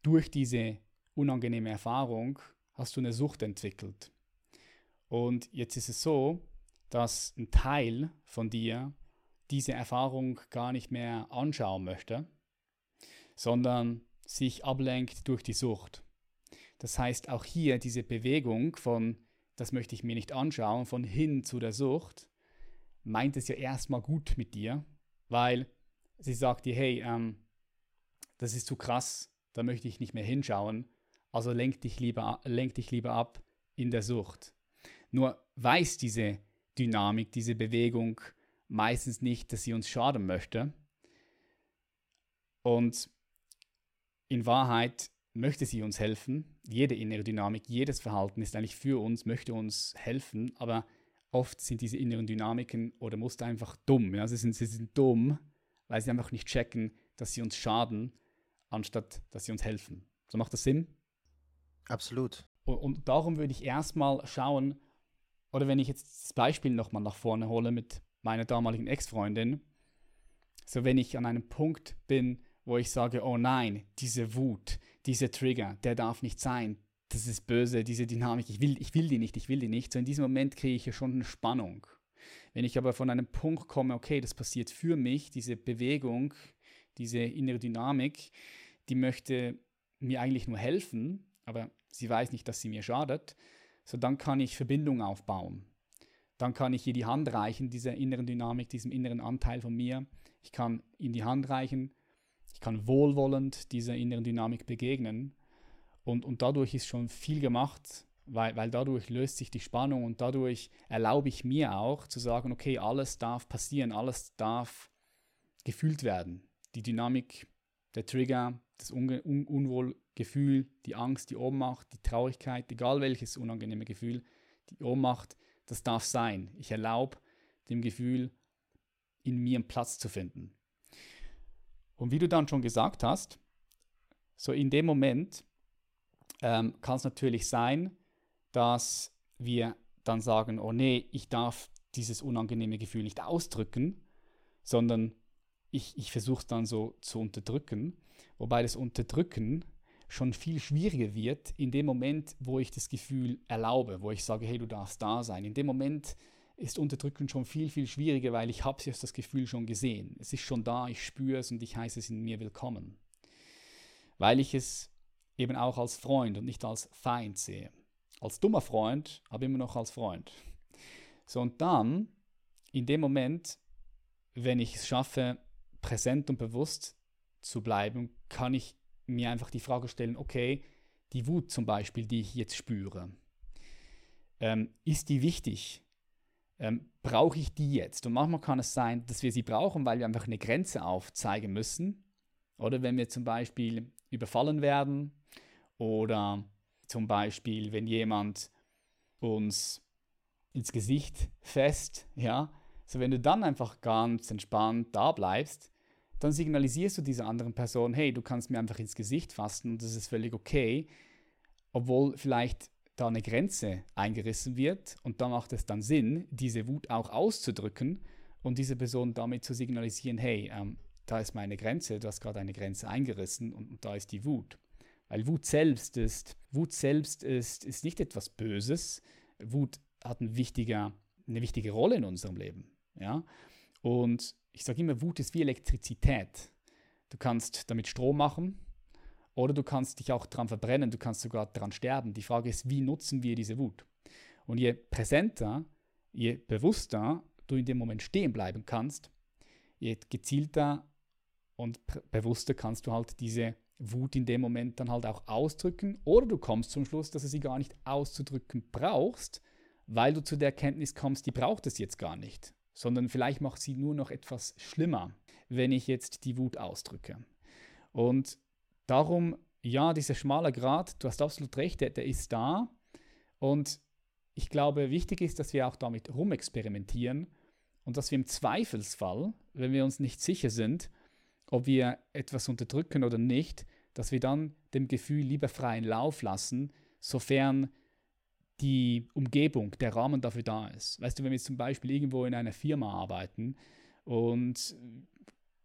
durch diese unangenehme Erfahrung hast du eine Sucht entwickelt. Und jetzt ist es so, dass ein Teil von dir diese Erfahrung gar nicht mehr anschauen möchte, sondern sich ablenkt durch die Sucht. Das heißt, auch hier diese Bewegung von, das möchte ich mir nicht anschauen, von hin zu der Sucht, meint es ja erstmal gut mit dir, weil sie sagt dir, hey, ähm, das ist zu krass, da möchte ich nicht mehr hinschauen, also lenk dich lieber, lenk dich lieber ab in der Sucht. Nur weiß diese, Dynamik, diese Bewegung meistens nicht, dass sie uns schaden möchte. Und in Wahrheit möchte sie uns helfen. Jede innere Dynamik, jedes Verhalten ist eigentlich für uns, möchte uns helfen, aber oft sind diese inneren Dynamiken oder Muster einfach dumm. Ja? Sie, sind, sie sind dumm, weil sie einfach nicht checken, dass sie uns schaden, anstatt dass sie uns helfen. So macht das Sinn? Absolut. Und, und darum würde ich erstmal schauen, oder wenn ich jetzt das Beispiel nochmal nach vorne hole mit meiner damaligen Ex-Freundin, so wenn ich an einem Punkt bin, wo ich sage, oh nein, diese Wut, dieser Trigger, der darf nicht sein, das ist böse, diese Dynamik, ich will, ich will die nicht, ich will die nicht. So in diesem Moment kriege ich ja schon eine Spannung. Wenn ich aber von einem Punkt komme, okay, das passiert für mich, diese Bewegung, diese innere Dynamik, die möchte mir eigentlich nur helfen, aber sie weiß nicht, dass sie mir schadet, so dann kann ich Verbindung aufbauen. Dann kann ich ihr die Hand reichen, dieser inneren Dynamik, diesem inneren Anteil von mir. Ich kann ihm die Hand reichen, ich kann wohlwollend dieser inneren Dynamik begegnen und, und dadurch ist schon viel gemacht, weil, weil dadurch löst sich die Spannung und dadurch erlaube ich mir auch zu sagen, okay, alles darf passieren, alles darf gefühlt werden. Die Dynamik, der Trigger, das Un Un Unwohlgefühl, die Angst, die Ohnmacht, die Traurigkeit, egal welches unangenehme Gefühl, die Ohnmacht, das darf sein. Ich erlaube dem Gefühl, in mir einen Platz zu finden. Und wie du dann schon gesagt hast, so in dem Moment ähm, kann es natürlich sein, dass wir dann sagen, oh nee, ich darf dieses unangenehme Gefühl nicht ausdrücken, sondern ich, ich versuche es dann so zu unterdrücken. Wobei das Unterdrücken schon viel schwieriger wird in dem Moment, wo ich das Gefühl erlaube, wo ich sage, hey, du darfst da sein. In dem Moment ist Unterdrücken schon viel, viel schwieriger, weil ich habe das Gefühl schon gesehen. Es ist schon da, ich spüre es und ich heiße es in mir willkommen. Weil ich es eben auch als Freund und nicht als Feind sehe. Als dummer Freund, aber immer noch als Freund. So, und dann, in dem Moment, wenn ich es schaffe, präsent und bewusst zu bleiben, kann ich mir einfach die Frage stellen, okay, die Wut zum Beispiel, die ich jetzt spüre, ähm, ist die wichtig? ähm, brauche ich die jetzt? Und manchmal kann es sein, dass wir sie brauchen, weil wir einfach eine Grenze aufzeigen müssen. Oder wenn wir zum Beispiel überfallen werden oder zum Beispiel, wenn jemand uns ins Gesicht fest, ja, so wenn du dann einfach ganz entspannt da bleibst, dann signalisierst du dieser anderen Person, hey, du kannst mir einfach ins Gesicht fassen und das ist völlig okay, obwohl vielleicht da eine Grenze eingerissen wird und da macht es dann Sinn, diese Wut auch auszudrücken und diese Person damit zu signalisieren, hey, ähm, da ist meine Grenze, du hast gerade eine Grenze eingerissen und, und, da ist die Wut. Weil Wut selbst ist, Wut selbst ist, ist nicht etwas Böses. Wut hat ein wichtiger, eine wichtige Rolle in unserem Leben. Ja? Und ich sage immer, Wut ist wie Elektrizität. Du kannst damit Strom machen, oder du kannst dich auch daran verbrennen, du kannst sogar daran sterben. Die Frage ist, wie nutzen wir diese Wut? Und je präsenter, je bewusster du in dem Moment stehen bleiben kannst, je gezielter und bewusster kannst du halt diese Wut in dem Moment dann halt auch ausdrücken. Oder du kommst zum Schluss, dass du sie gar nicht auszudrücken brauchst, weil du zu der Erkenntnis kommst, die braucht es jetzt gar nicht, sondern vielleicht macht sie nur noch etwas schlimmer, wenn ich jetzt die Wut ausdrücke. Und Darum, ja, dieser schmale Grat, du hast absolut recht, der, der ist da. Und ich glaube, wichtig ist, dass wir auch damit rumexperimentieren und dass wir im Zweifelsfall, wenn wir uns nicht sicher sind, ob wir etwas unterdrücken oder nicht, dass wir dann dem Gefühl lieber freien Lauf lassen, sofern die Umgebung, der Rahmen dafür da ist. Weißt du, wenn wir zum Beispiel irgendwo in einer Firma arbeiten und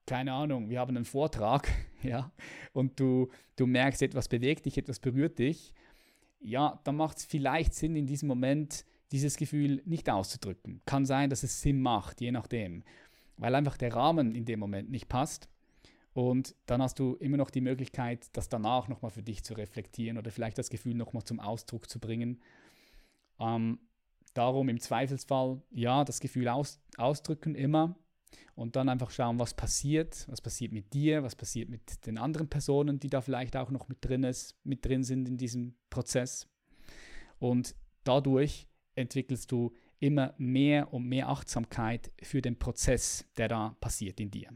keine Ahnung, wir haben einen Vortrag, ja, und du, du merkst, etwas bewegt dich, etwas berührt dich, ja, dann macht es vielleicht Sinn, in diesem Moment dieses Gefühl nicht auszudrücken. Kann sein, dass es Sinn macht, je nachdem, weil einfach der Rahmen in dem Moment nicht passt. Und dann hast du immer noch die Möglichkeit, das danach nochmal für dich zu reflektieren oder vielleicht das Gefühl nochmal zum Ausdruck zu bringen. Ähm, darum im Zweifelsfall, ja, das Gefühl aus, ausdrücken immer, und dann einfach schauen, was passiert, was passiert mit dir, was passiert mit den anderen Personen, die da vielleicht auch noch mit drin, ist, mit drin sind in diesem Prozess. Und dadurch entwickelst du immer mehr und mehr Achtsamkeit für den Prozess, der da passiert in dir.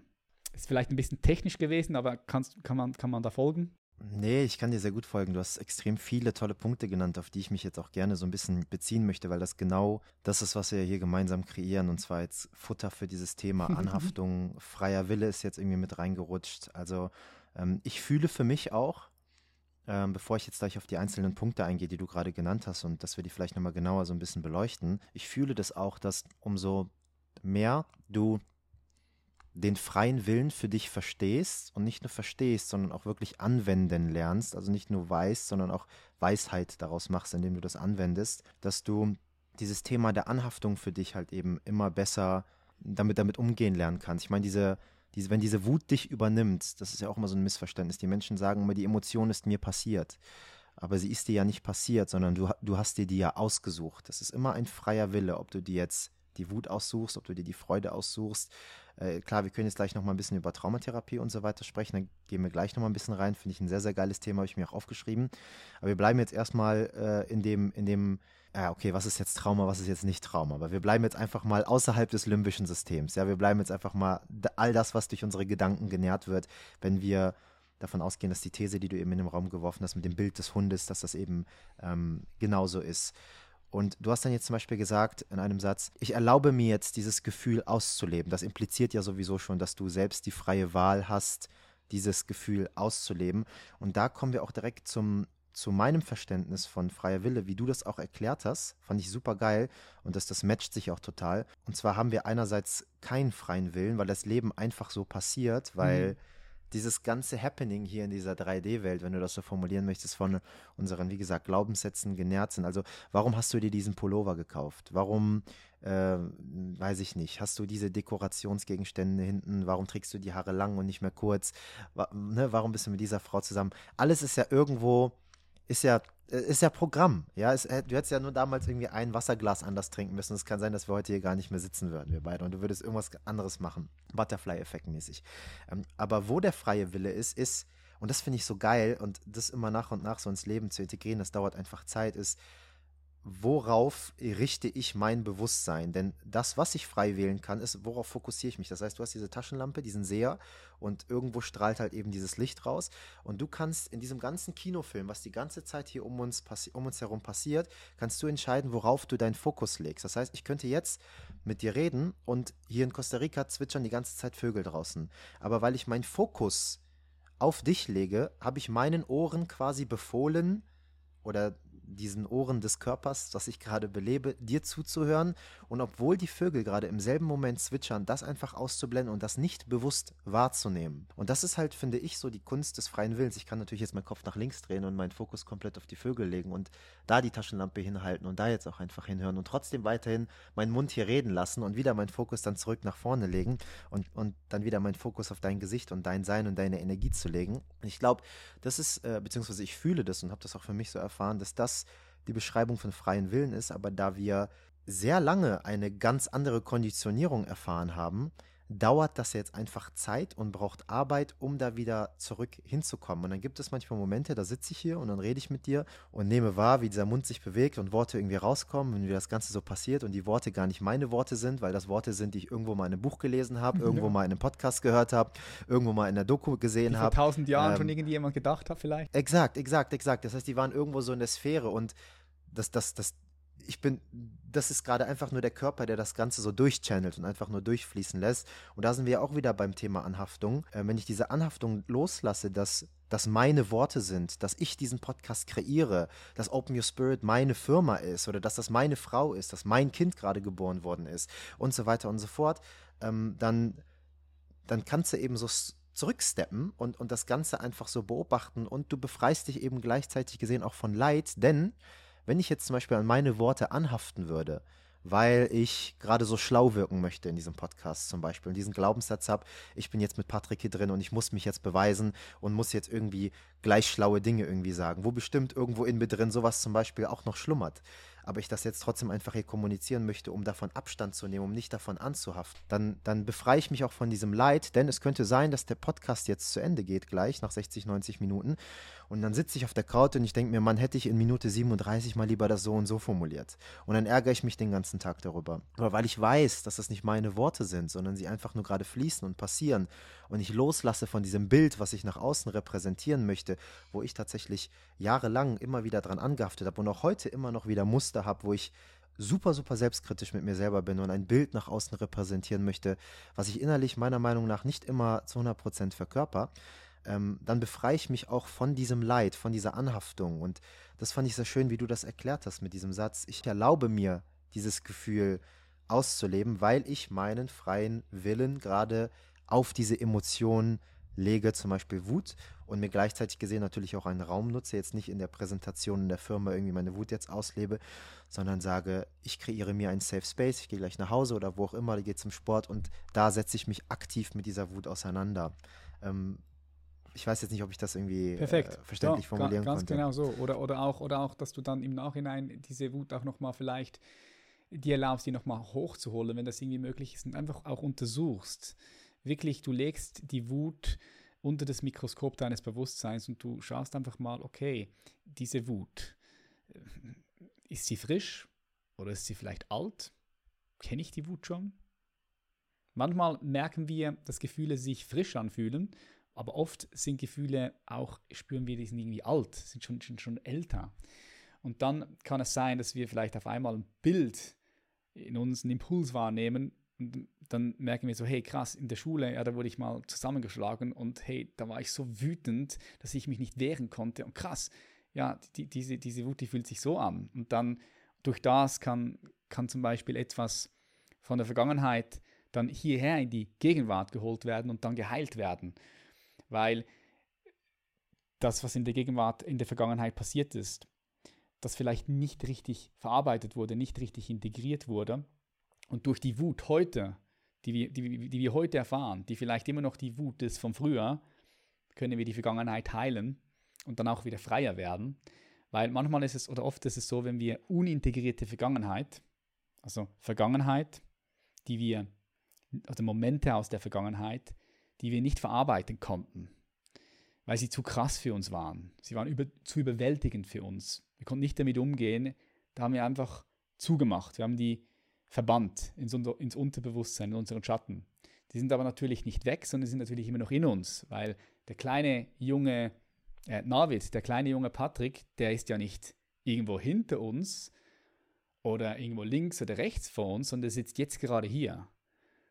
Ist vielleicht ein bisschen technisch gewesen, aber kannst, kann, man, kann man da folgen? Nee, ich kann dir sehr gut folgen. Du hast extrem viele tolle Punkte genannt, auf die ich mich jetzt auch gerne so ein bisschen beziehen möchte, weil das genau das ist, was wir hier gemeinsam kreieren. Und zwar jetzt Futter für dieses Thema Anhaftung, freier Wille ist jetzt irgendwie mit reingerutscht. Also ähm, ich fühle für mich auch, ähm, bevor ich jetzt gleich auf die einzelnen Punkte eingehe, die du gerade genannt hast und dass wir die vielleicht nochmal genauer so ein bisschen beleuchten, ich fühle das auch, dass umso mehr du den freien Willen für dich verstehst und nicht nur verstehst, sondern auch wirklich anwenden lernst, also nicht nur weißt, sondern auch Weisheit daraus machst, indem du das anwendest, dass du dieses Thema der Anhaftung für dich halt eben immer besser damit, damit umgehen lernen kannst. Ich meine, diese, diese, wenn diese Wut dich übernimmt, das ist ja auch immer so ein Missverständnis. Die Menschen sagen immer, die Emotion ist mir passiert. Aber sie ist dir ja nicht passiert, sondern du, du hast dir die ja ausgesucht. Das ist immer ein freier Wille, ob du dir jetzt die Wut aussuchst, ob du dir die Freude aussuchst, äh, klar, wir können jetzt gleich noch mal ein bisschen über Traumatherapie und so weiter sprechen. Da gehen wir gleich noch mal ein bisschen rein. Finde ich ein sehr, sehr geiles Thema, habe ich mir auch aufgeschrieben. Aber wir bleiben jetzt erstmal äh, in dem, in dem, ja, okay, was ist jetzt Trauma, was ist jetzt nicht Trauma? Aber wir bleiben jetzt einfach mal außerhalb des limbischen Systems. Ja, wir bleiben jetzt einfach mal all das, was durch unsere Gedanken genährt wird, wenn wir davon ausgehen, dass die These, die du eben in den Raum geworfen hast mit dem Bild des Hundes, dass das eben ähm, genauso ist. Und du hast dann jetzt zum Beispiel gesagt in einem Satz, ich erlaube mir jetzt dieses Gefühl auszuleben. Das impliziert ja sowieso schon, dass du selbst die freie Wahl hast, dieses Gefühl auszuleben. Und da kommen wir auch direkt zum, zu meinem Verständnis von freier Wille, wie du das auch erklärt hast, fand ich super geil und das, das matcht sich auch total. Und zwar haben wir einerseits keinen freien Willen, weil das Leben einfach so passiert, weil mhm dieses ganze Happening hier in dieser 3D-Welt, wenn du das so formulieren möchtest, von unseren, wie gesagt, Glaubenssätzen genährt sind. Also, warum hast du dir diesen Pullover gekauft? Warum, äh, weiß ich nicht, hast du diese Dekorationsgegenstände hinten? Warum trägst du die Haare lang und nicht mehr kurz? Wa ne, warum bist du mit dieser Frau zusammen? Alles ist ja irgendwo, ist ja ist ja Programm. Ja, es, du hättest ja nur damals irgendwie ein Wasserglas anders trinken müssen. Es kann sein, dass wir heute hier gar nicht mehr sitzen würden, wir beide. Und du würdest irgendwas anderes machen. Butterfly-Effekt mäßig. Ähm, aber wo der freie Wille ist, ist, und das finde ich so geil, und das immer nach und nach so ins Leben zu integrieren, das dauert einfach Zeit, ist, worauf richte ich mein Bewusstsein? Denn das, was ich frei wählen kann, ist, worauf fokussiere ich mich? Das heißt, du hast diese Taschenlampe, diesen Seher und irgendwo strahlt halt eben dieses Licht raus und du kannst in diesem ganzen Kinofilm, was die ganze Zeit hier um uns, um uns herum passiert, kannst du entscheiden, worauf du deinen Fokus legst. Das heißt, ich könnte jetzt mit dir reden und hier in Costa Rica zwitschern die ganze Zeit Vögel draußen. Aber weil ich meinen Fokus auf dich lege, habe ich meinen Ohren quasi befohlen, oder diesen Ohren des Körpers, das ich gerade belebe, dir zuzuhören und obwohl die Vögel gerade im selben Moment zwitschern, das einfach auszublenden und das nicht bewusst wahrzunehmen. Und das ist halt, finde ich, so die Kunst des freien Willens. Ich kann natürlich jetzt meinen Kopf nach links drehen und meinen Fokus komplett auf die Vögel legen und da die Taschenlampe hinhalten und da jetzt auch einfach hinhören und trotzdem weiterhin meinen Mund hier reden lassen und wieder meinen Fokus dann zurück nach vorne legen und, und dann wieder meinen Fokus auf dein Gesicht und dein Sein und deine Energie zu legen. Ich glaube, das ist, äh, beziehungsweise ich fühle das und habe das auch für mich so erfahren, dass das die Beschreibung von freien Willen ist, aber da wir sehr lange eine ganz andere Konditionierung erfahren haben, dauert das jetzt einfach Zeit und braucht Arbeit, um da wieder zurück hinzukommen. Und dann gibt es manchmal Momente, da sitze ich hier und dann rede ich mit dir und nehme wahr, wie dieser Mund sich bewegt und Worte irgendwie rauskommen und wie das Ganze so passiert und die Worte gar nicht meine Worte sind, weil das Worte sind, die ich irgendwo mal in einem Buch gelesen habe, irgendwo mal in einem Podcast gehört habe, irgendwo mal in der Doku gesehen habe. Vor tausend Jahren ähm, schon irgendjemand gedacht hat vielleicht. Exakt, exakt, exakt. Das heißt, die waren irgendwo so in der Sphäre und das, das, das, ich bin, das ist gerade einfach nur der Körper, der das Ganze so durchchannelt und einfach nur durchfließen lässt. Und da sind wir auch wieder beim Thema Anhaftung. Äh, wenn ich diese Anhaftung loslasse, dass das meine Worte sind, dass ich diesen Podcast kreiere, dass Open Your Spirit meine Firma ist oder dass das meine Frau ist, dass mein Kind gerade geboren worden ist und so weiter und so fort, ähm, dann, dann kannst du eben so zurücksteppen und, und das Ganze einfach so beobachten und du befreist dich eben gleichzeitig gesehen auch von Leid, denn wenn ich jetzt zum Beispiel an meine Worte anhaften würde, weil ich gerade so schlau wirken möchte in diesem Podcast zum Beispiel und diesen Glaubenssatz habe, ich bin jetzt mit Patrick hier drin und ich muss mich jetzt beweisen und muss jetzt irgendwie gleich schlaue Dinge irgendwie sagen, wo bestimmt irgendwo in mir drin sowas zum Beispiel auch noch schlummert. Aber ich das jetzt trotzdem einfach hier kommunizieren möchte, um davon Abstand zu nehmen, um nicht davon anzuhaften, dann, dann befreie ich mich auch von diesem Leid, denn es könnte sein, dass der Podcast jetzt zu Ende geht, gleich nach 60, 90 Minuten. Und dann sitze ich auf der Couch und ich denke mir, man hätte ich in Minute 37 mal lieber das so und so formuliert. Und dann ärgere ich mich den ganzen Tag darüber. Aber weil ich weiß, dass das nicht meine Worte sind, sondern sie einfach nur gerade fließen und passieren und ich loslasse von diesem Bild, was ich nach außen repräsentieren möchte, wo ich tatsächlich jahrelang immer wieder dran angehaftet habe und auch heute immer noch wieder Muster habe, wo ich super, super selbstkritisch mit mir selber bin und ein Bild nach außen repräsentieren möchte, was ich innerlich meiner Meinung nach nicht immer zu 100% verkörper, ähm, dann befreie ich mich auch von diesem Leid, von dieser Anhaftung. Und das fand ich sehr schön, wie du das erklärt hast mit diesem Satz. Ich erlaube mir dieses Gefühl auszuleben, weil ich meinen freien Willen gerade auf diese Emotionen lege, zum Beispiel Wut, und mir gleichzeitig gesehen natürlich auch einen Raum nutze, jetzt nicht in der Präsentation in der Firma irgendwie meine Wut jetzt auslebe, sondern sage, ich kreiere mir einen Safe Space, ich gehe gleich nach Hause oder wo auch immer, gehe zum Sport und da setze ich mich aktiv mit dieser Wut auseinander. Ähm, ich weiß jetzt nicht, ob ich das irgendwie äh, verständlich ja, formulieren ganz konnte. Ganz genau so. Oder, oder, auch, oder auch, dass du dann im Nachhinein diese Wut auch nochmal vielleicht dir erlaubst, die nochmal hochzuholen, wenn das irgendwie möglich ist und einfach auch untersuchst. Wirklich, du legst die Wut unter das Mikroskop deines Bewusstseins und du schaust einfach mal, okay, diese Wut, äh, ist sie frisch oder ist sie vielleicht alt? Kenne ich die Wut schon? Manchmal merken wir, dass Gefühle sich frisch anfühlen aber oft sind Gefühle auch, spüren wir, die sind irgendwie alt, sind schon, schon, schon älter. Und dann kann es sein, dass wir vielleicht auf einmal ein Bild in uns, einen Impuls wahrnehmen und dann merken wir so, hey krass, in der Schule, ja, da wurde ich mal zusammengeschlagen und hey, da war ich so wütend, dass ich mich nicht wehren konnte und krass, ja, die, diese, diese Wut, die fühlt sich so an. Und dann durch das kann, kann zum Beispiel etwas von der Vergangenheit dann hierher in die Gegenwart geholt werden und dann geheilt werden weil das, was in der Gegenwart, in der Vergangenheit passiert ist, das vielleicht nicht richtig verarbeitet wurde, nicht richtig integriert wurde. Und durch die Wut heute, die wir, die, die wir heute erfahren, die vielleicht immer noch die Wut ist von früher, können wir die Vergangenheit heilen und dann auch wieder freier werden. Weil manchmal ist es oder oft ist es so, wenn wir unintegrierte Vergangenheit, also Vergangenheit, die wir, also Momente aus der Vergangenheit, die wir nicht verarbeiten konnten, weil sie zu krass für uns waren. Sie waren über, zu überwältigend für uns. Wir konnten nicht damit umgehen. Da haben wir einfach zugemacht. Wir haben die verbannt ins, ins Unterbewusstsein, in unseren Schatten. Die sind aber natürlich nicht weg, sondern sind natürlich immer noch in uns, weil der kleine junge äh, Navid, der kleine junge Patrick, der ist ja nicht irgendwo hinter uns oder irgendwo links oder rechts vor uns, sondern der sitzt jetzt gerade hier.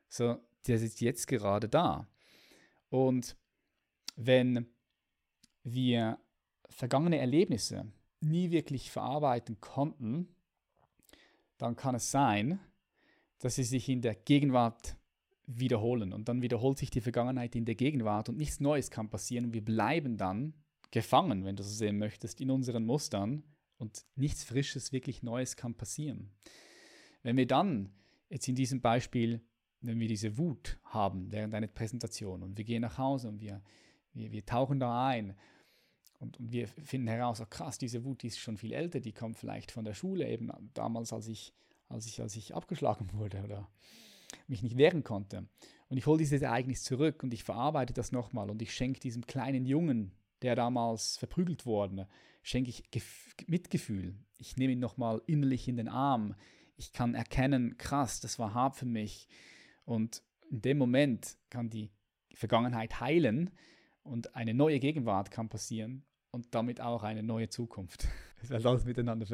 So, der sitzt jetzt gerade da. Und wenn wir vergangene Erlebnisse nie wirklich verarbeiten konnten, dann kann es sein, dass sie sich in der Gegenwart wiederholen. Und dann wiederholt sich die Vergangenheit in der Gegenwart und nichts Neues kann passieren. Wir bleiben dann gefangen, wenn du so sehen möchtest, in unseren Mustern und nichts Frisches, wirklich Neues kann passieren. Wenn wir dann jetzt in diesem Beispiel wenn wir diese Wut haben während einer Präsentation und wir gehen nach Hause und wir, wir, wir tauchen da ein und, und wir finden heraus, oh krass, diese Wut die ist schon viel älter, die kommt vielleicht von der Schule, eben damals, als ich, als ich, als ich abgeschlagen wurde oder mich nicht wehren konnte. Und ich hole dieses Ereignis zurück und ich verarbeite das nochmal und ich schenke diesem kleinen Jungen, der damals verprügelt wurde, schenke ich Gef Mitgefühl. Ich nehme ihn nochmal innerlich in den Arm. Ich kann erkennen, krass, das war hart für mich und in dem Moment kann die Vergangenheit heilen und eine neue Gegenwart kann passieren und damit auch eine neue Zukunft. Weil alles miteinander,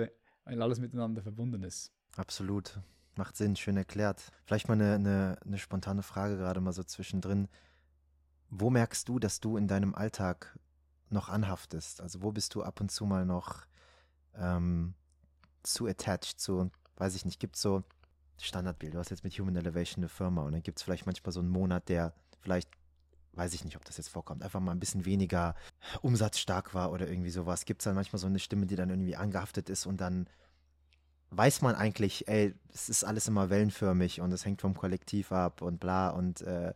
weil alles miteinander verbunden ist. Absolut. Macht Sinn, schön erklärt. Vielleicht mal eine, eine, eine spontane Frage gerade mal so zwischendrin. Wo merkst du, dass du in deinem Alltag noch anhaftest? Also wo bist du ab und zu mal noch ähm, zu attached, zu, weiß ich nicht, gibt so Standardbild. Du hast jetzt mit Human Elevation eine Firma und dann gibt es vielleicht manchmal so einen Monat, der vielleicht, weiß ich nicht, ob das jetzt vorkommt, einfach mal ein bisschen weniger umsatzstark war oder irgendwie sowas. Gibt es dann manchmal so eine Stimme, die dann irgendwie angehaftet ist und dann weiß man eigentlich, ey, es ist alles immer wellenförmig und es hängt vom Kollektiv ab und bla und äh,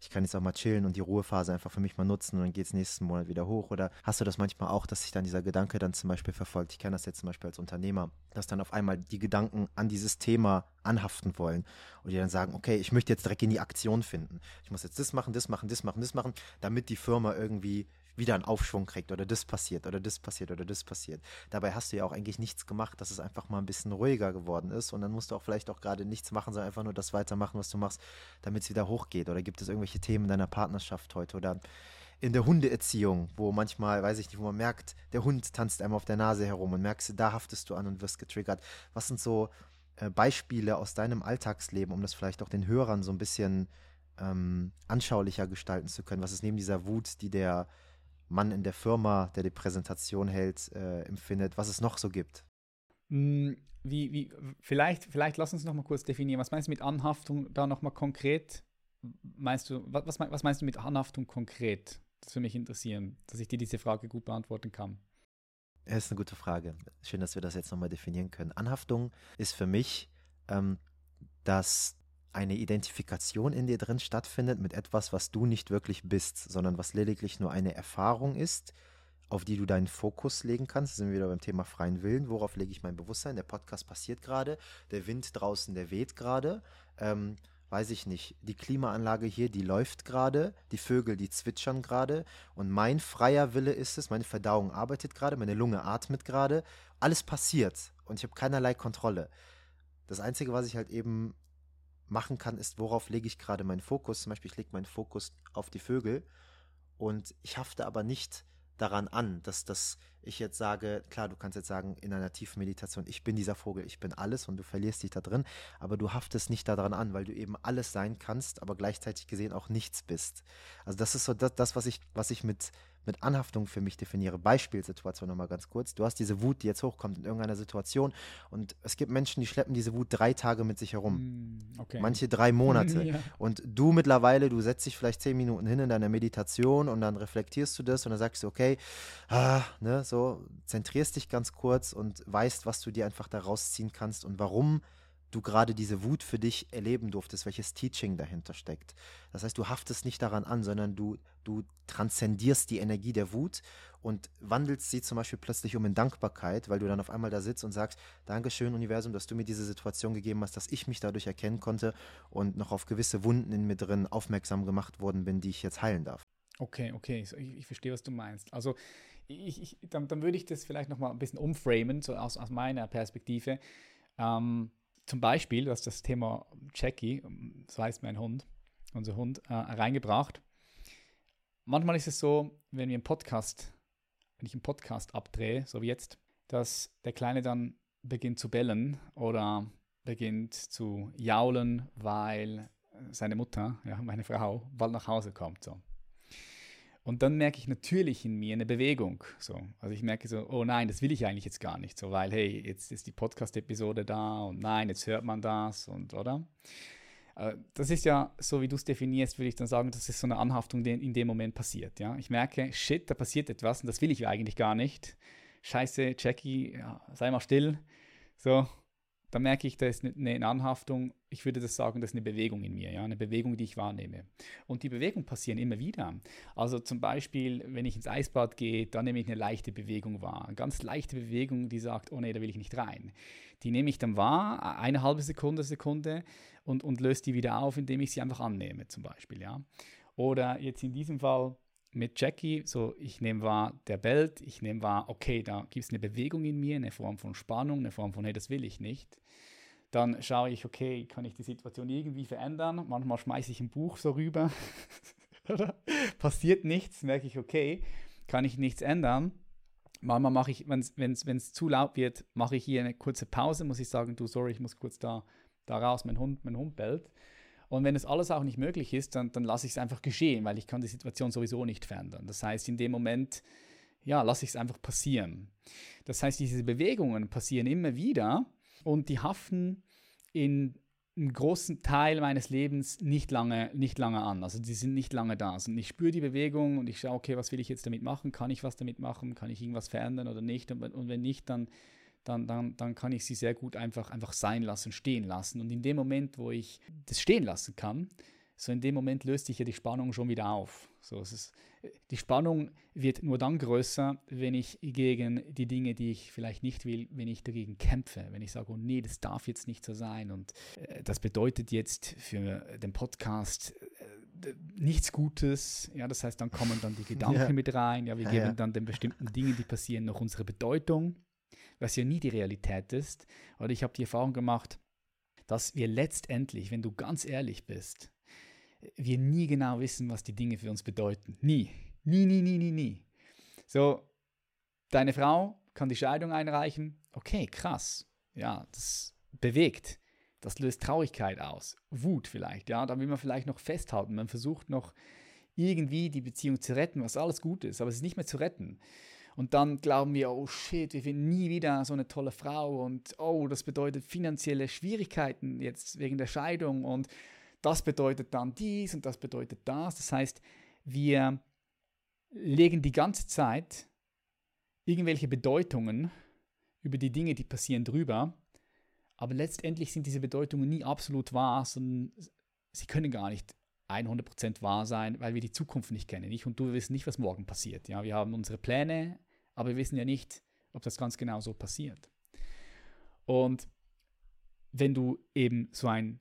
ich kann jetzt auch mal chillen und die Ruhephase einfach für mich mal nutzen und dann geht es nächsten Monat wieder hoch? Oder hast du das manchmal auch, dass sich dann dieser Gedanke dann zum Beispiel verfolgt? Ich kenne das jetzt zum Beispiel als Unternehmer, dass dann auf einmal die Gedanken an dieses Thema anhaften wollen und die dann sagen, okay, ich möchte jetzt direkt in die Aktion finden. Ich muss jetzt das machen, das machen, das machen, das machen, damit die Firma irgendwie wieder einen Aufschwung kriegt oder das passiert oder das passiert oder das passiert. Dabei hast du ja auch eigentlich nichts gemacht, dass es einfach mal ein bisschen ruhiger geworden ist und dann musst du auch vielleicht auch gerade nichts machen, sondern einfach nur das weitermachen, was du machst, damit es wieder hochgeht. Oder gibt es irgendwelche Themen in deiner Partnerschaft heute oder in der Hundeerziehung, wo manchmal, weiß ich nicht, wo man merkt, der Hund tanzt einem auf der Nase herum und merkst, da haftest du an und wirst getriggert. Was sind so äh, Beispiele aus deinem Alltagsleben, um das vielleicht auch den Hörern so ein bisschen ähm, anschaulicher gestalten zu können? Was ist neben dieser Wut, die der Mann in der Firma, der die Präsentation hält, äh, empfindet, was es noch so gibt. Hm, wie, wie, vielleicht, vielleicht lass uns noch mal kurz definieren. Was meinst du mit Anhaftung da noch mal konkret? Meinst du, was, was meinst du mit Anhaftung konkret? Das würde mich interessieren, dass ich dir diese Frage gut beantworten kann. Das ist eine gute Frage. Schön, dass wir das jetzt nochmal definieren können. Anhaftung ist für mich, ähm, dass eine Identifikation in dir drin stattfindet mit etwas, was du nicht wirklich bist, sondern was lediglich nur eine Erfahrung ist, auf die du deinen Fokus legen kannst. Da sind wir wieder beim Thema freien Willen. Worauf lege ich mein Bewusstsein? Der Podcast passiert gerade, der Wind draußen, der weht gerade. Ähm, weiß ich nicht, die Klimaanlage hier, die läuft gerade, die Vögel, die zwitschern gerade und mein freier Wille ist es, meine Verdauung arbeitet gerade, meine Lunge atmet gerade, alles passiert und ich habe keinerlei Kontrolle. Das Einzige, was ich halt eben machen kann, ist, worauf lege ich gerade meinen Fokus. Zum Beispiel, ich lege meinen Fokus auf die Vögel und ich hafte aber nicht daran an, dass das ich jetzt sage, klar, du kannst jetzt sagen in einer tiefen Meditation, ich bin dieser Vogel, ich bin alles und du verlierst dich da drin, aber du haftest nicht daran an, weil du eben alles sein kannst, aber gleichzeitig gesehen auch nichts bist. Also das ist so das, das was ich, was ich mit mit Anhaftung für mich definiere. Beispielsituation nochmal ganz kurz. Du hast diese Wut, die jetzt hochkommt in irgendeiner Situation und es gibt Menschen, die schleppen diese Wut drei Tage mit sich herum. Hm, okay. Manche drei Monate. ja. Und du mittlerweile, du setzt dich vielleicht zehn Minuten hin in deiner Meditation und dann reflektierst du das und dann sagst du, okay, ah, ne, so, zentrierst dich ganz kurz und weißt, was du dir einfach da rausziehen kannst und warum du gerade diese Wut für dich erleben durftest, welches Teaching dahinter steckt. Das heißt, du haftest nicht daran an, sondern du, du transzendierst die Energie der Wut und wandelst sie zum Beispiel plötzlich um in Dankbarkeit, weil du dann auf einmal da sitzt und sagst, Dankeschön, Universum, dass du mir diese Situation gegeben hast, dass ich mich dadurch erkennen konnte und noch auf gewisse Wunden in mir drin aufmerksam gemacht worden bin, die ich jetzt heilen darf. Okay, okay, ich, ich verstehe, was du meinst. Also ich, ich, dann, dann, würde ich das vielleicht nochmal ein bisschen umframen, so aus, aus meiner Perspektive. Ähm, zum Beispiel, du hast das Thema Jackie, so heißt mein Hund, unser Hund, äh, reingebracht. Manchmal ist es so, wenn wir einen Podcast, wenn ich einen Podcast abdrehe, so wie jetzt, dass der Kleine dann beginnt zu bellen oder beginnt zu jaulen, weil seine Mutter, ja, meine Frau, bald nach Hause kommt. So. Und dann merke ich natürlich in mir eine Bewegung. So. Also ich merke so, oh nein, das will ich eigentlich jetzt gar nicht. So, weil, hey, jetzt ist die Podcast-Episode da und nein, jetzt hört man das und oder? Äh, das ist ja, so wie du es definierst, würde ich dann sagen, das ist so eine Anhaftung, die in dem Moment passiert. Ja? Ich merke, shit, da passiert etwas und das will ich eigentlich gar nicht. Scheiße, Jackie, ja, sei mal still. So, da merke ich, da ist eine, eine Anhaftung, ich würde das sagen, das ist eine Bewegung in mir, ja, eine Bewegung, die ich wahrnehme. Und die Bewegungen passieren immer wieder. Also zum Beispiel, wenn ich ins Eisbad gehe, dann nehme ich eine leichte Bewegung wahr. Eine ganz leichte Bewegung, die sagt, oh nee, da will ich nicht rein. Die nehme ich dann wahr, eine halbe Sekunde, Sekunde und, und löse die wieder auf, indem ich sie einfach annehme, zum Beispiel, ja. Oder jetzt in diesem Fall mit Jackie, so ich nehme wahr, der bellt, ich nehme wahr, okay, da gibt es eine Bewegung in mir, eine Form von Spannung, eine Form von, hey, das will ich nicht. Dann schaue ich, okay, kann ich die Situation irgendwie verändern? Manchmal schmeiße ich ein Buch so rüber, passiert nichts, merke ich, okay, kann ich nichts ändern. Manchmal mache ich, wenn es zu laut wird, mache ich hier eine kurze Pause, muss ich sagen, du, sorry, ich muss kurz da, da raus, mein Hund, mein Hund bellt. Und wenn es alles auch nicht möglich ist, dann, dann lasse ich es einfach geschehen, weil ich kann die Situation sowieso nicht verändern. Das heißt, in dem Moment, ja, lasse ich es einfach passieren. Das heißt, diese Bewegungen passieren immer wieder und die haften in einem großen Teil meines Lebens nicht lange, nicht lange an. Also die sind nicht lange da. Und ich spüre die Bewegung und ich schaue, okay, was will ich jetzt damit machen? Kann ich was damit machen? Kann ich irgendwas verändern oder nicht? Und, und wenn nicht, dann dann, dann, dann kann ich sie sehr gut einfach, einfach sein lassen, stehen lassen. Und in dem Moment, wo ich das stehen lassen kann, so in dem Moment löst sich ja die Spannung schon wieder auf. So, es ist, die Spannung wird nur dann größer, wenn ich gegen die Dinge, die ich vielleicht nicht will, wenn ich dagegen kämpfe, wenn ich sage, oh nee, das darf jetzt nicht so sein und äh, das bedeutet jetzt für den Podcast äh, nichts Gutes. Ja, das heißt, dann kommen dann die Gedanken ja. mit rein. Ja, wir ja, geben ja. dann den bestimmten Dingen, die passieren, noch unsere Bedeutung, was ja nie die Realität ist. Oder ich habe die Erfahrung gemacht, dass wir letztendlich, wenn du ganz ehrlich bist, wir nie genau wissen, was die Dinge für uns bedeuten. Nie. Nie, nie, nie, nie, nie. So, deine Frau kann die Scheidung einreichen. Okay, krass. Ja, das bewegt. Das löst Traurigkeit aus. Wut vielleicht, ja. Da will man vielleicht noch festhalten. Man versucht noch irgendwie die Beziehung zu retten, was alles gut ist, aber es ist nicht mehr zu retten. Und dann glauben wir, oh shit, wir finden nie wieder so eine tolle Frau und oh, das bedeutet finanzielle Schwierigkeiten jetzt wegen der Scheidung und das bedeutet dann dies und das bedeutet das. Das heißt, wir legen die ganze Zeit irgendwelche Bedeutungen über die Dinge, die passieren, drüber. Aber letztendlich sind diese Bedeutungen nie absolut wahr, sondern sie können gar nicht 100% wahr sein, weil wir die Zukunft nicht kennen. Ich und du wissen nicht, was morgen passiert. Ja, wir haben unsere Pläne, aber wir wissen ja nicht, ob das ganz genau so passiert. Und wenn du eben so eine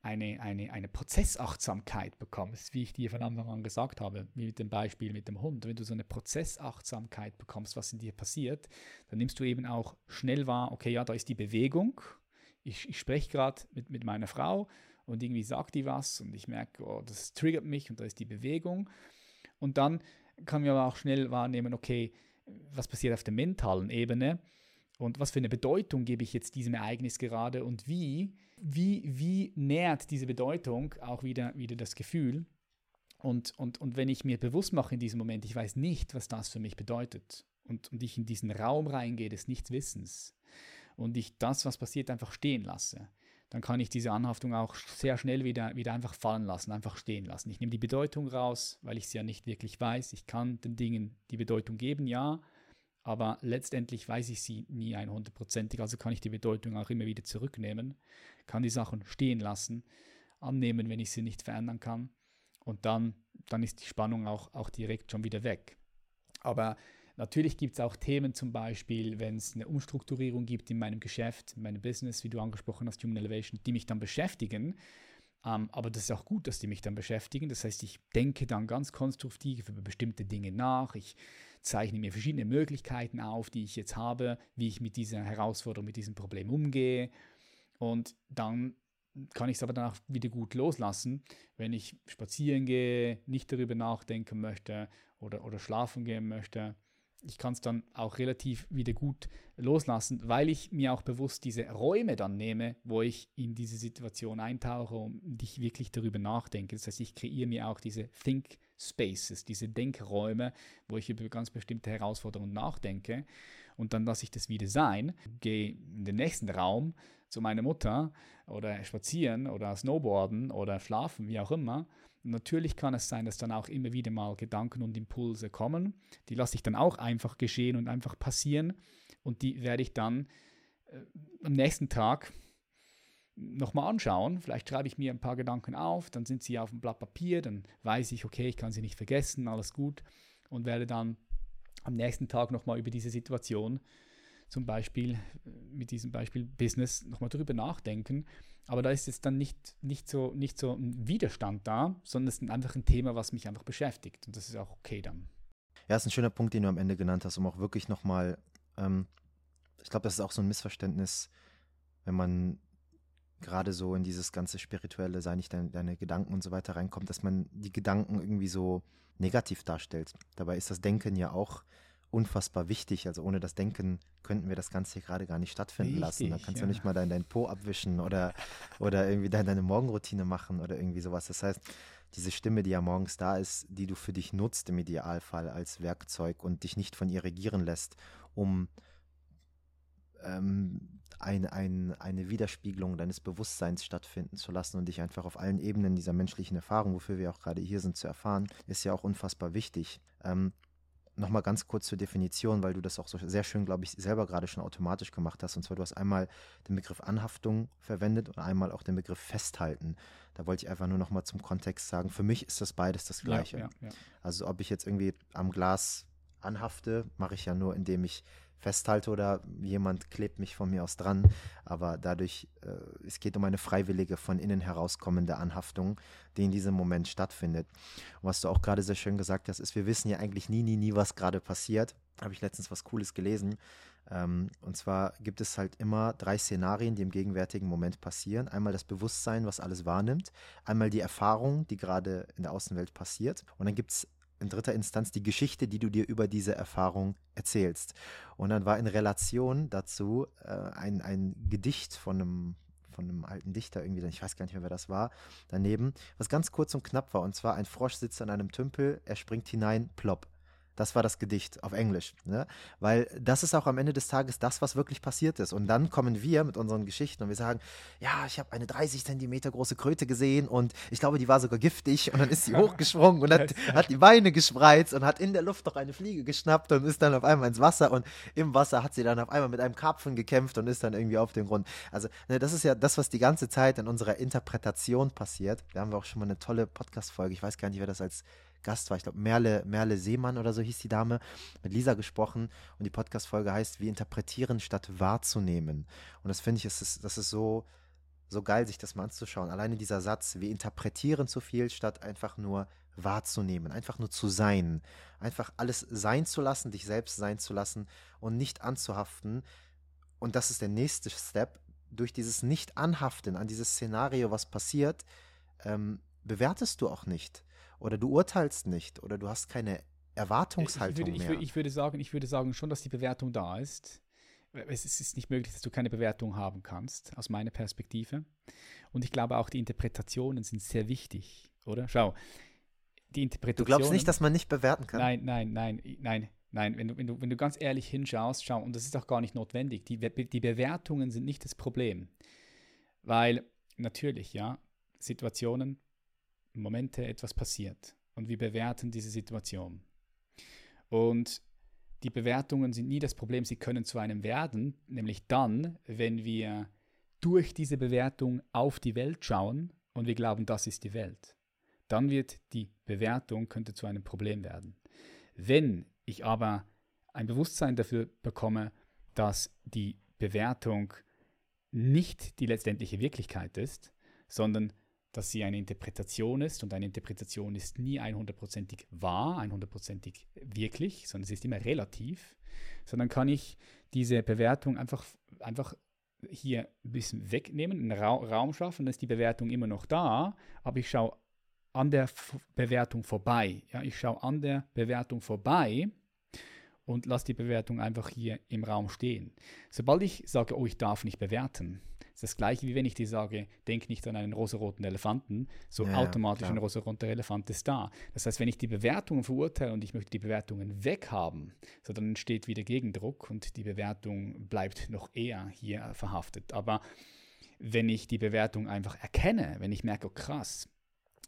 eine, eine, eine Prozessachtsamkeit bekommst, wie ich dir von Anfang an gesagt habe, wie mit dem Beispiel mit dem Hund, wenn du so eine Prozessachtsamkeit bekommst, was in dir passiert, dann nimmst du eben auch schnell wahr, okay, ja, da ist die Bewegung, ich, ich spreche gerade mit, mit meiner Frau und irgendwie sagt die was und ich merke, oh, das triggert mich und da ist die Bewegung. Und dann kann man aber auch schnell wahrnehmen, okay, was passiert auf der mentalen Ebene und was für eine Bedeutung gebe ich jetzt diesem Ereignis gerade und wie wie, wie nährt diese Bedeutung auch wieder, wieder das Gefühl? Und, und, und wenn ich mir bewusst mache in diesem Moment, ich weiß nicht, was das für mich bedeutet, und, und ich in diesen Raum reingehe des Nichtwissens und ich das, was passiert, einfach stehen lasse, dann kann ich diese Anhaftung auch sehr schnell wieder, wieder einfach fallen lassen, einfach stehen lassen. Ich nehme die Bedeutung raus, weil ich sie ja nicht wirklich weiß. Ich kann den Dingen die Bedeutung geben, ja, aber letztendlich weiß ich sie nie 100%ig, also kann ich die Bedeutung auch immer wieder zurücknehmen, kann die Sachen stehen lassen, annehmen, wenn ich sie nicht verändern kann und dann, dann ist die Spannung auch, auch direkt schon wieder weg. Aber natürlich gibt es auch Themen, zum Beispiel, wenn es eine Umstrukturierung gibt in meinem Geschäft, in meinem Business, wie du angesprochen hast, Human Elevation, die mich dann beschäftigen. Ähm, aber das ist auch gut, dass die mich dann beschäftigen. Das heißt, ich denke dann ganz konstruktiv über bestimmte Dinge nach. Ich zeichne mir verschiedene Möglichkeiten auf, die ich jetzt habe, wie ich mit dieser Herausforderung, mit diesem Problem umgehe. Und dann kann ich es aber danach wieder gut loslassen, wenn ich spazieren gehe, nicht darüber nachdenken möchte oder, oder schlafen gehen möchte. Ich kann es dann auch relativ wieder gut loslassen, weil ich mir auch bewusst diese Räume dann nehme, wo ich in diese Situation eintauche und ich wirklich darüber nachdenke. Das heißt, ich kreiere mir auch diese Think Spaces, diese Denkräume, wo ich über ganz bestimmte Herausforderungen nachdenke. Und dann lasse ich das wieder sein, gehe in den nächsten Raum zu meiner Mutter oder spazieren oder snowboarden oder schlafen, wie auch immer. Natürlich kann es sein, dass dann auch immer wieder mal Gedanken und Impulse kommen. Die lasse ich dann auch einfach geschehen und einfach passieren. Und die werde ich dann äh, am nächsten Tag nochmal anschauen. Vielleicht schreibe ich mir ein paar Gedanken auf, dann sind sie auf dem Blatt Papier, dann weiß ich, okay, ich kann sie nicht vergessen, alles gut und werde dann am nächsten Tag nochmal über diese Situation, zum Beispiel mit diesem Beispiel Business, nochmal drüber nachdenken. Aber da ist jetzt dann nicht, nicht, so, nicht so ein Widerstand da, sondern es ist einfach ein Thema, was mich einfach beschäftigt und das ist auch okay dann. Ja, ist ein schöner Punkt, den du am Ende genannt hast, um auch wirklich nochmal, ähm, ich glaube, das ist auch so ein Missverständnis, wenn man gerade so in dieses ganze Spirituelle, sei nicht deine, deine Gedanken und so weiter reinkommt, dass man die Gedanken irgendwie so negativ darstellt. Dabei ist das Denken ja auch unfassbar wichtig. Also ohne das Denken könnten wir das Ganze hier gerade gar nicht stattfinden Richtig, lassen. Da kannst ja. du nicht mal dein, dein Po abwischen oder, oder irgendwie deine, deine Morgenroutine machen oder irgendwie sowas. Das heißt, diese Stimme, die ja morgens da ist, die du für dich nutzt im Idealfall als Werkzeug und dich nicht von ihr regieren lässt, um ähm, ein, ein, eine Widerspiegelung deines Bewusstseins stattfinden zu lassen und dich einfach auf allen Ebenen dieser menschlichen Erfahrung, wofür wir auch gerade hier sind, zu erfahren, ist ja auch unfassbar wichtig. Ähm, nochmal ganz kurz zur Definition, weil du das auch so sehr schön, glaube ich, selber gerade schon automatisch gemacht hast. Und zwar, du hast einmal den Begriff Anhaftung verwendet und einmal auch den Begriff Festhalten. Da wollte ich einfach nur nochmal zum Kontext sagen, für mich ist das beides das Gleiche. Ja, ja, ja. Also ob ich jetzt irgendwie am Glas anhafte, mache ich ja nur, indem ich festhalte oder jemand klebt mich von mir aus dran. Aber dadurch, äh, es geht um eine freiwillige, von innen herauskommende Anhaftung, die in diesem Moment stattfindet. Und was du auch gerade sehr schön gesagt hast, ist, wir wissen ja eigentlich nie, nie, nie, was gerade passiert. Habe ich letztens was Cooles gelesen. Ähm, und zwar gibt es halt immer drei Szenarien, die im gegenwärtigen Moment passieren. Einmal das Bewusstsein, was alles wahrnimmt. Einmal die Erfahrung, die gerade in der Außenwelt passiert. Und dann gibt es in dritter Instanz die Geschichte, die du dir über diese Erfahrung erzählst. Und dann war in Relation dazu äh, ein, ein Gedicht von einem, von einem alten Dichter, irgendwie, ich weiß gar nicht mehr, wer das war, daneben, was ganz kurz und knapp war. Und zwar ein Frosch sitzt an einem Tümpel, er springt hinein, plopp. Das war das Gedicht auf Englisch. Ne? Weil das ist auch am Ende des Tages das, was wirklich passiert ist. Und dann kommen wir mit unseren Geschichten und wir sagen, ja, ich habe eine 30 Zentimeter große Kröte gesehen und ich glaube, die war sogar giftig. Und dann ist sie hochgesprungen und hat, hat die Beine gespreizt und hat in der Luft noch eine Fliege geschnappt und ist dann auf einmal ins Wasser. Und im Wasser hat sie dann auf einmal mit einem Karpfen gekämpft und ist dann irgendwie auf dem Grund. Also ne, das ist ja das, was die ganze Zeit in unserer Interpretation passiert. Da haben wir auch schon mal eine tolle Podcast-Folge. Ich weiß gar nicht, wer das als Gast war. Ich glaube, Merle, Merle Seemann oder so hieß die Dame, mit Lisa gesprochen. Und die Podcast-Folge heißt, wir interpretieren statt wahrzunehmen. Und das finde ich, das ist, das ist so, so geil, sich das mal anzuschauen. Alleine dieser Satz, wir interpretieren zu viel, statt einfach nur wahrzunehmen, einfach nur zu sein. Einfach alles sein zu lassen, dich selbst sein zu lassen und nicht anzuhaften. Und das ist der nächste Step. Durch dieses Nicht-Anhaften an dieses Szenario, was passiert, ähm, bewertest du auch nicht oder du urteilst nicht oder du hast keine Erwartungshaltung ich würde, mehr. Ich, ich, würde sagen, ich würde sagen schon, dass die Bewertung da ist. Es ist nicht möglich, dass du keine Bewertung haben kannst, aus meiner Perspektive. Und ich glaube auch, die Interpretationen sind sehr wichtig, oder? Schau, die Interpretationen. Du glaubst nicht, dass man nicht bewerten kann? Nein, nein, nein, nein, nein. Wenn du, wenn du, wenn du ganz ehrlich hinschaust, schau, und das ist auch gar nicht notwendig, die, die Bewertungen sind nicht das Problem. Weil natürlich, ja, Situationen Momente etwas passiert und wir bewerten diese Situation. Und die Bewertungen sind nie das Problem, sie können zu einem werden, nämlich dann, wenn wir durch diese Bewertung auf die Welt schauen und wir glauben, das ist die Welt. Dann wird die Bewertung könnte zu einem Problem werden. Wenn ich aber ein Bewusstsein dafür bekomme, dass die Bewertung nicht die letztendliche Wirklichkeit ist, sondern dass sie eine Interpretation ist und eine Interpretation ist nie 100%ig wahr, 100%ig wirklich, sondern sie ist immer relativ, sondern kann ich diese Bewertung einfach, einfach hier ein bisschen wegnehmen, einen Ra Raum schaffen, dann ist die Bewertung immer noch da, aber ich schaue an der F Bewertung vorbei. Ja, ich schaue an der Bewertung vorbei und lasse die Bewertung einfach hier im Raum stehen. Sobald ich sage, oh, ich darf nicht bewerten, ist das gleiche, wie wenn ich dir sage, denk nicht an einen rosaroten Elefanten, so ja, automatisch klar. ein rosaroter Elefant ist da. Das heißt, wenn ich die Bewertungen verurteile und ich möchte die Bewertungen weghaben, so dann entsteht wieder Gegendruck und die Bewertung bleibt noch eher hier verhaftet. Aber wenn ich die Bewertung einfach erkenne, wenn ich merke, oh krass,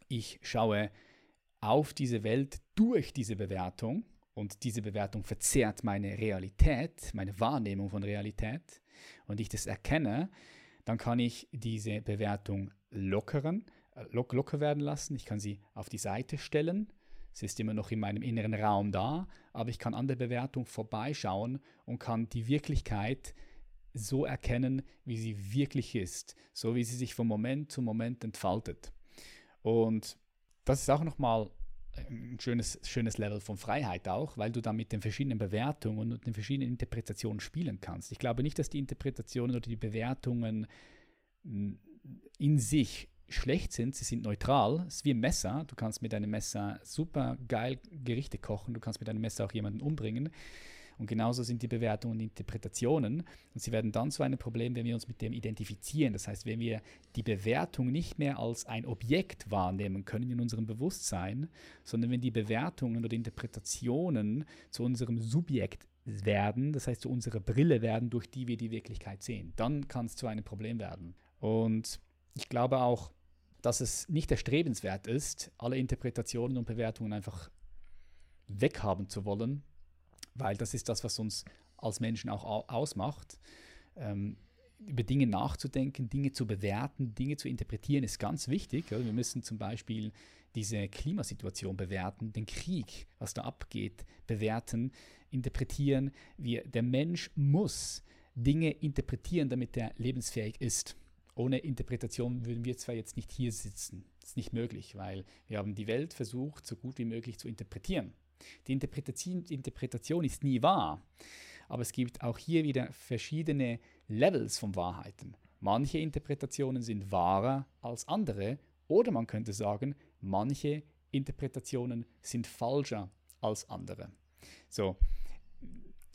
ich schaue auf diese Welt durch diese Bewertung und diese Bewertung verzerrt meine Realität, meine Wahrnehmung von Realität und ich das erkenne, dann kann ich diese Bewertung lockeren, äh, lock, locker werden lassen. Ich kann sie auf die Seite stellen. Sie ist immer noch in meinem inneren Raum da, aber ich kann an der Bewertung vorbeischauen und kann die Wirklichkeit so erkennen, wie sie wirklich ist, so wie sie sich von Moment zu Moment entfaltet. Und das ist auch nochmal ein schönes, schönes Level von Freiheit auch, weil du dann mit den verschiedenen Bewertungen und den verschiedenen Interpretationen spielen kannst. Ich glaube nicht, dass die Interpretationen oder die Bewertungen in sich schlecht sind, sie sind neutral. Es ist wie ein Messer. Du kannst mit einem Messer super geil Gerichte kochen, du kannst mit einem Messer auch jemanden umbringen. Und genauso sind die Bewertungen und Interpretationen. Und sie werden dann zu einem Problem, wenn wir uns mit dem identifizieren. Das heißt, wenn wir die Bewertung nicht mehr als ein Objekt wahrnehmen können in unserem Bewusstsein, sondern wenn die Bewertungen oder Interpretationen zu unserem Subjekt werden, das heißt zu unserer Brille werden, durch die wir die Wirklichkeit sehen, dann kann es zu einem Problem werden. Und ich glaube auch, dass es nicht erstrebenswert ist, alle Interpretationen und Bewertungen einfach weghaben zu wollen, weil das ist das, was uns als Menschen auch ausmacht. Ähm, über Dinge nachzudenken, Dinge zu bewerten, Dinge zu interpretieren, ist ganz wichtig. Wir müssen zum Beispiel diese Klimasituation bewerten, den Krieg, was da abgeht, bewerten, interpretieren. Wir, der Mensch muss Dinge interpretieren, damit er lebensfähig ist. Ohne Interpretation würden wir zwar jetzt nicht hier sitzen. Das ist nicht möglich, weil wir haben die Welt versucht, so gut wie möglich zu interpretieren. Die Interpretation, Interpretation ist nie wahr, aber es gibt auch hier wieder verschiedene Levels von Wahrheiten. Manche Interpretationen sind wahrer als andere oder man könnte sagen, manche Interpretationen sind falscher als andere. So,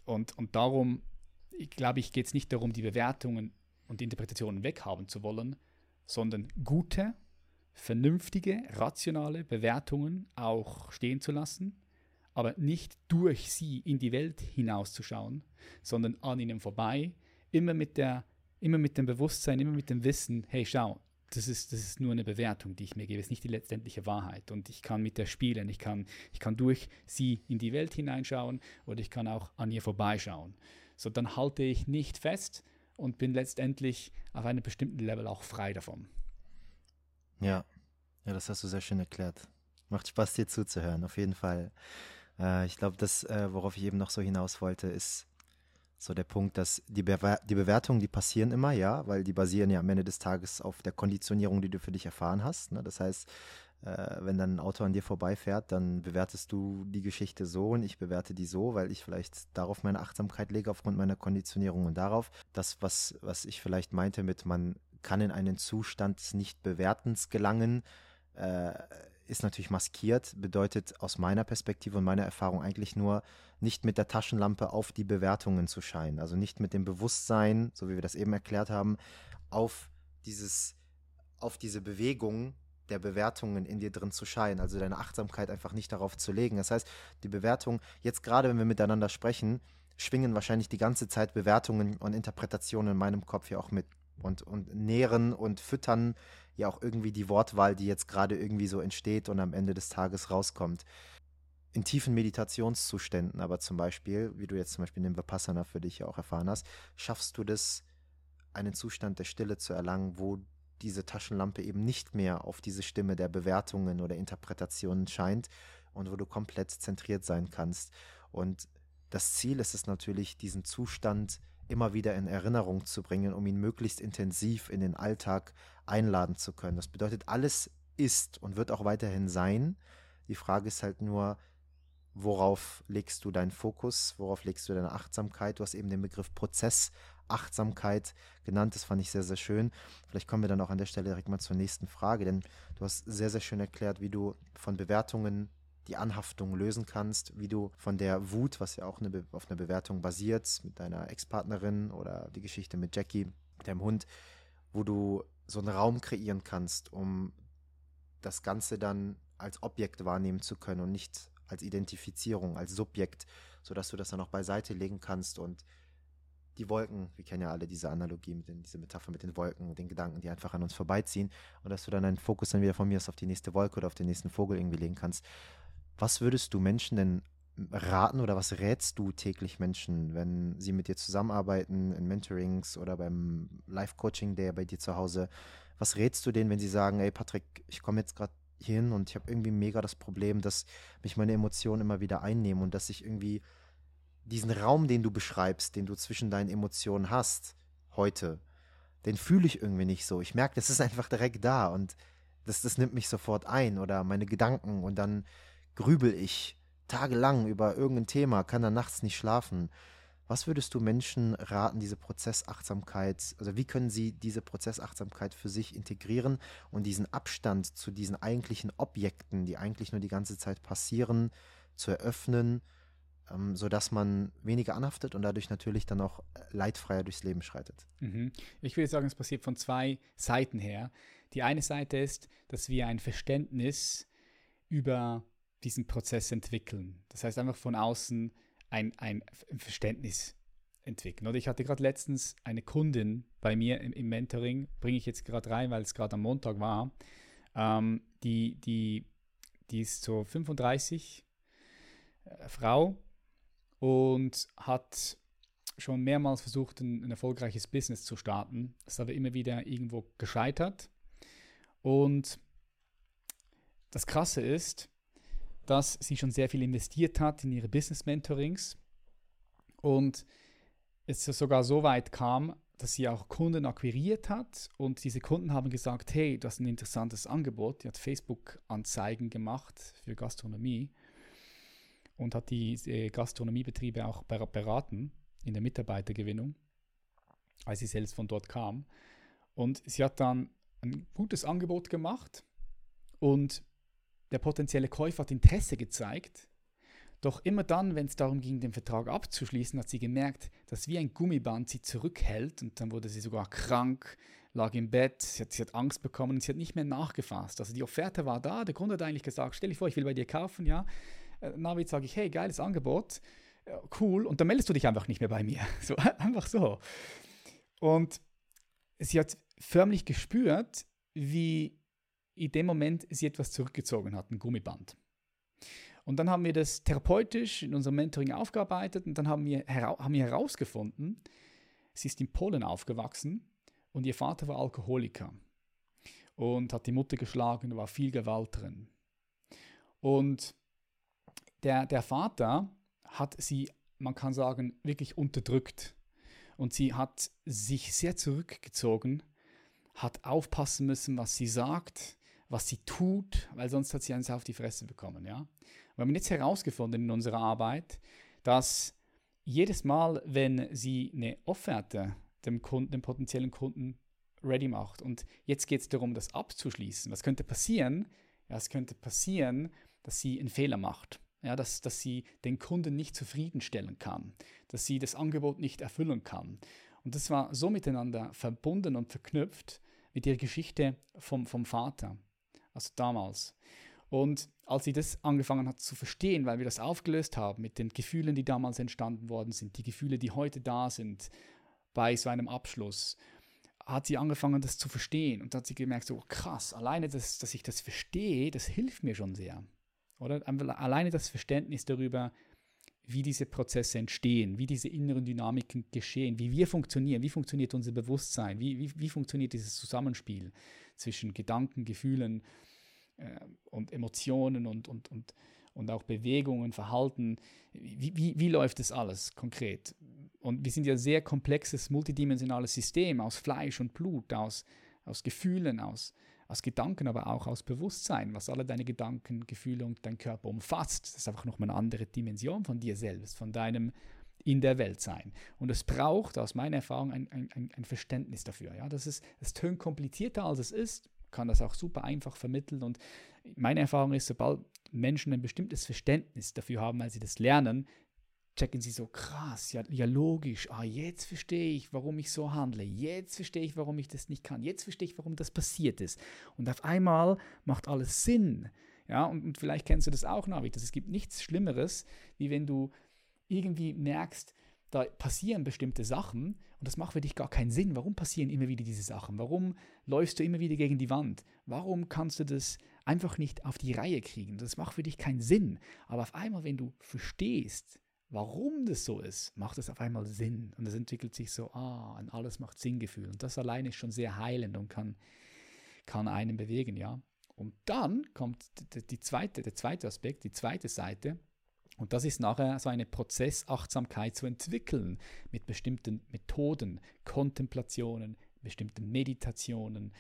und, und darum, ich glaube ich, geht es nicht darum, die Bewertungen und Interpretationen weghaben zu wollen, sondern gute, vernünftige, rationale Bewertungen auch stehen zu lassen, aber nicht durch sie in die Welt hinauszuschauen, sondern an ihnen vorbei, immer mit, der, immer mit dem Bewusstsein, immer mit dem Wissen, hey schau, das ist, das ist nur eine Bewertung, die ich mir gebe, es ist nicht die letztendliche Wahrheit. Und ich kann mit der spielen, ich kann, ich kann durch sie in die Welt hineinschauen oder ich kann auch an ihr vorbeischauen. So, dann halte ich nicht fest und bin letztendlich auf einem bestimmten Level auch frei davon. Ja, ja, das hast du sehr schön erklärt. Macht Spaß, dir zuzuhören, auf jeden Fall. Äh, ich glaube, das, äh, worauf ich eben noch so hinaus wollte, ist, so der Punkt, dass die, Bewer die Bewertungen, die passieren immer, ja, weil die basieren ja am Ende des Tages auf der Konditionierung, die du für dich erfahren hast. Ne? Das heißt, äh, wenn dann ein Auto an dir vorbeifährt, dann bewertest du die Geschichte so und ich bewerte die so, weil ich vielleicht darauf meine Achtsamkeit lege aufgrund meiner Konditionierung und darauf. Das, was, was ich vielleicht meinte mit, man kann in einen Zustand des Nicht-Bewertens gelangen, äh, ist natürlich maskiert, bedeutet aus meiner Perspektive und meiner Erfahrung eigentlich nur, nicht mit der Taschenlampe auf die Bewertungen zu scheinen. Also nicht mit dem Bewusstsein, so wie wir das eben erklärt haben, auf dieses, auf diese Bewegung der Bewertungen in dir drin zu scheinen, also deine Achtsamkeit einfach nicht darauf zu legen. Das heißt, die Bewertung, jetzt gerade wenn wir miteinander sprechen, schwingen wahrscheinlich die ganze Zeit Bewertungen und Interpretationen in meinem Kopf ja auch mit und, und nähren und füttern ja auch irgendwie die Wortwahl, die jetzt gerade irgendwie so entsteht und am Ende des Tages rauskommt. In tiefen Meditationszuständen, aber zum Beispiel, wie du jetzt zum Beispiel in dem Vipassana für dich ja auch erfahren hast, schaffst du das, einen Zustand der Stille zu erlangen, wo diese Taschenlampe eben nicht mehr auf diese Stimme der Bewertungen oder Interpretationen scheint und wo du komplett zentriert sein kannst. Und das Ziel ist es natürlich, diesen Zustand immer wieder in Erinnerung zu bringen, um ihn möglichst intensiv in den Alltag einladen zu können. Das bedeutet, alles ist und wird auch weiterhin sein. Die Frage ist halt nur, worauf legst du deinen Fokus, worauf legst du deine Achtsamkeit? Du hast eben den Begriff Prozessachtsamkeit genannt, das fand ich sehr, sehr schön. Vielleicht kommen wir dann auch an der Stelle direkt mal zur nächsten Frage, denn du hast sehr, sehr schön erklärt, wie du von Bewertungen die Anhaftung lösen kannst, wie du von der Wut, was ja auch eine auf einer Bewertung basiert, mit deiner Ex-Partnerin oder die Geschichte mit Jackie, mit deinem Hund, wo du so einen Raum kreieren kannst, um das Ganze dann als Objekt wahrnehmen zu können und nicht als Identifizierung, als Subjekt, sodass du das dann auch beiseite legen kannst und die Wolken, wir kennen ja alle diese Analogie, mit den, diese Metapher mit den Wolken, den Gedanken, die einfach an uns vorbeiziehen und dass du dann deinen Fokus dann wieder von mir aus auf die nächste Wolke oder auf den nächsten Vogel irgendwie legen kannst. Was würdest du Menschen denn raten oder was rätst du täglich Menschen, wenn sie mit dir zusammenarbeiten in Mentorings oder beim Live-Coaching der bei dir zu Hause? Was rätst du denen, wenn sie sagen, ey Patrick, ich komme jetzt gerade hin und ich habe irgendwie mega das Problem, dass mich meine Emotionen immer wieder einnehmen und dass ich irgendwie diesen Raum, den du beschreibst, den du zwischen deinen Emotionen hast, heute, den fühle ich irgendwie nicht so. Ich merke, das ist einfach direkt da und das, das nimmt mich sofort ein oder meine Gedanken und dann grübel ich tagelang über irgendein Thema, kann dann nachts nicht schlafen. Was würdest du Menschen raten, diese Prozessachtsamkeit, also wie können sie diese Prozessachtsamkeit für sich integrieren und diesen Abstand zu diesen eigentlichen Objekten, die eigentlich nur die ganze Zeit passieren, zu eröffnen, ähm, sodass man weniger anhaftet und dadurch natürlich dann auch leidfreier durchs Leben schreitet? Mhm. Ich würde sagen, es passiert von zwei Seiten her. Die eine Seite ist, dass wir ein Verständnis über diesen Prozess entwickeln. Das heißt einfach von außen ein, ein Verständnis entwickeln. Oder ich hatte gerade letztens eine Kundin bei mir im, im Mentoring, bringe ich jetzt gerade rein, weil es gerade am Montag war, ähm, die, die, die ist so 35, äh, Frau, und hat schon mehrmals versucht, ein, ein erfolgreiches Business zu starten. Ist aber immer wieder irgendwo gescheitert. Und das Krasse ist, dass sie schon sehr viel investiert hat in ihre Business-Mentorings und es sogar so weit kam, dass sie auch Kunden akquiriert hat und diese Kunden haben gesagt, hey, das ist ein interessantes Angebot. Die hat Facebook-Anzeigen gemacht für Gastronomie und hat die Gastronomiebetriebe auch beraten in der Mitarbeitergewinnung, als sie selbst von dort kam. Und sie hat dann ein gutes Angebot gemacht und der potenzielle Käufer hat Interesse gezeigt. Doch immer dann, wenn es darum ging, den Vertrag abzuschließen, hat sie gemerkt, dass wie ein Gummiband sie zurückhält und dann wurde sie sogar krank, lag im Bett, sie hat, sie hat Angst bekommen und sie hat nicht mehr nachgefasst. Also die Offerte war da, der Kunde hat eigentlich gesagt, stell dich vor, ich will bei dir kaufen, ja. Äh, Navid sage ich, hey, geiles Angebot, cool, und dann meldest du dich einfach nicht mehr bei mir. So, einfach so. Und sie hat förmlich gespürt, wie in dem Moment sie etwas zurückgezogen hat, ein Gummiband. Und dann haben wir das therapeutisch in unserem Mentoring aufgearbeitet und dann haben wir, haben wir herausgefunden, sie ist in Polen aufgewachsen und ihr Vater war Alkoholiker und hat die Mutter geschlagen, war viel Gewalt drin. Und der, der Vater hat sie, man kann sagen, wirklich unterdrückt. Und sie hat sich sehr zurückgezogen, hat aufpassen müssen, was sie sagt, was sie tut, weil sonst hat sie eins auf die Fresse bekommen. Ja? Wir haben jetzt herausgefunden in unserer Arbeit, dass jedes Mal, wenn sie eine Offerte dem, Kunden, dem potenziellen Kunden ready macht und jetzt geht es darum, das abzuschließen, was könnte passieren? Ja, es könnte passieren, dass sie einen Fehler macht. Ja, dass, dass sie den Kunden nicht zufriedenstellen kann, dass sie das Angebot nicht erfüllen kann. Und das war so miteinander verbunden und verknüpft mit ihrer Geschichte vom, vom Vater also damals. Und als sie das angefangen hat zu verstehen, weil wir das aufgelöst haben mit den Gefühlen, die damals entstanden worden sind, die Gefühle, die heute da sind bei so einem Abschluss, hat sie angefangen, das zu verstehen. Und hat sie gemerkt, so krass, alleine, das, dass ich das verstehe, das hilft mir schon sehr. Oder alleine das Verständnis darüber, wie diese Prozesse entstehen, wie diese inneren Dynamiken geschehen, wie wir funktionieren, wie funktioniert unser Bewusstsein, wie, wie, wie funktioniert dieses Zusammenspiel zwischen Gedanken, Gefühlen äh, und Emotionen und, und, und, und auch Bewegungen, Verhalten. Wie, wie, wie läuft das alles konkret? Und wir sind ja ein sehr komplexes, multidimensionales System aus Fleisch und Blut, aus, aus Gefühlen, aus, aus Gedanken, aber auch aus Bewusstsein, was alle deine Gedanken, Gefühle und dein Körper umfasst. Das ist einfach nochmal eine andere Dimension von dir selbst, von deinem in der Welt sein. Und es braucht aus meiner Erfahrung ein, ein, ein Verständnis dafür. Ja? Das, ist, das tönt komplizierter, als es ist, kann das auch super einfach vermitteln. Und meine Erfahrung ist, sobald Menschen ein bestimmtes Verständnis dafür haben, weil sie das lernen, checken sie so krass, ja, ja logisch, ah, jetzt verstehe ich, warum ich so handle, jetzt verstehe ich, warum ich das nicht kann, jetzt verstehe ich, warum das passiert ist. Und auf einmal macht alles Sinn. Ja, und, und vielleicht kennst du das auch, Navid, dass es gibt nichts Schlimmeres, wie wenn du irgendwie merkst, da passieren bestimmte Sachen und das macht für dich gar keinen Sinn. Warum passieren immer wieder diese Sachen? Warum läufst du immer wieder gegen die Wand? Warum kannst du das einfach nicht auf die Reihe kriegen? Das macht für dich keinen Sinn. Aber auf einmal, wenn du verstehst, warum das so ist, macht es auf einmal Sinn. Und es entwickelt sich so, ah, und alles macht Sinngefühl. Und das alleine ist schon sehr heilend und kann, kann einen bewegen, ja. Und dann kommt die zweite, der zweite Aspekt, die zweite Seite. Und das ist nachher so eine Prozessachtsamkeit zu entwickeln mit bestimmten Methoden, Kontemplationen, bestimmten Meditationen.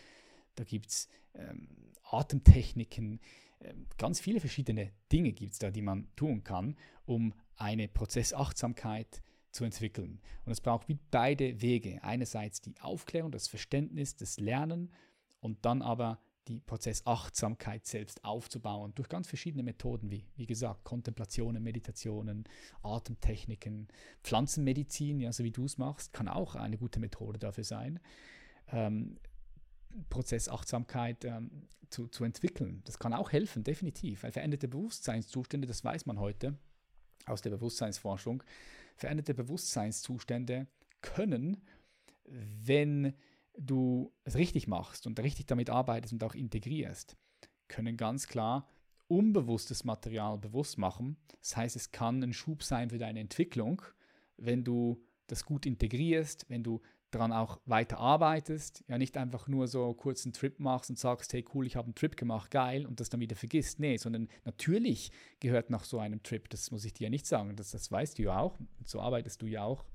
Da gibt es ähm, Atemtechniken, ähm, ganz viele verschiedene Dinge gibt es da, die man tun kann, um eine Prozessachtsamkeit zu entwickeln. Und es braucht wie beide Wege. Einerseits die Aufklärung, das Verständnis, das Lernen und dann aber die Prozessachtsamkeit selbst aufzubauen durch ganz verschiedene Methoden, wie, wie gesagt, Kontemplationen, Meditationen, Atemtechniken, Pflanzenmedizin, ja, so wie du es machst, kann auch eine gute Methode dafür sein. Ähm, Prozessachtsamkeit ähm, zu, zu entwickeln. Das kann auch helfen, definitiv. Weil veränderte Bewusstseinszustände, das weiß man heute aus der Bewusstseinsforschung, veränderte Bewusstseinszustände können, wenn du es richtig machst und richtig damit arbeitest und auch integrierst, können ganz klar unbewusstes Material bewusst machen. Das heißt, es kann ein Schub sein für deine Entwicklung, wenn du das gut integrierst, wenn du daran auch weiter arbeitest, ja nicht einfach nur so kurz einen Trip machst und sagst, hey cool, ich habe einen Trip gemacht, geil, und das dann wieder vergisst. Nee, sondern natürlich gehört nach so einem Trip, das muss ich dir ja nicht sagen, das, das weißt du ja auch, so arbeitest du ja auch,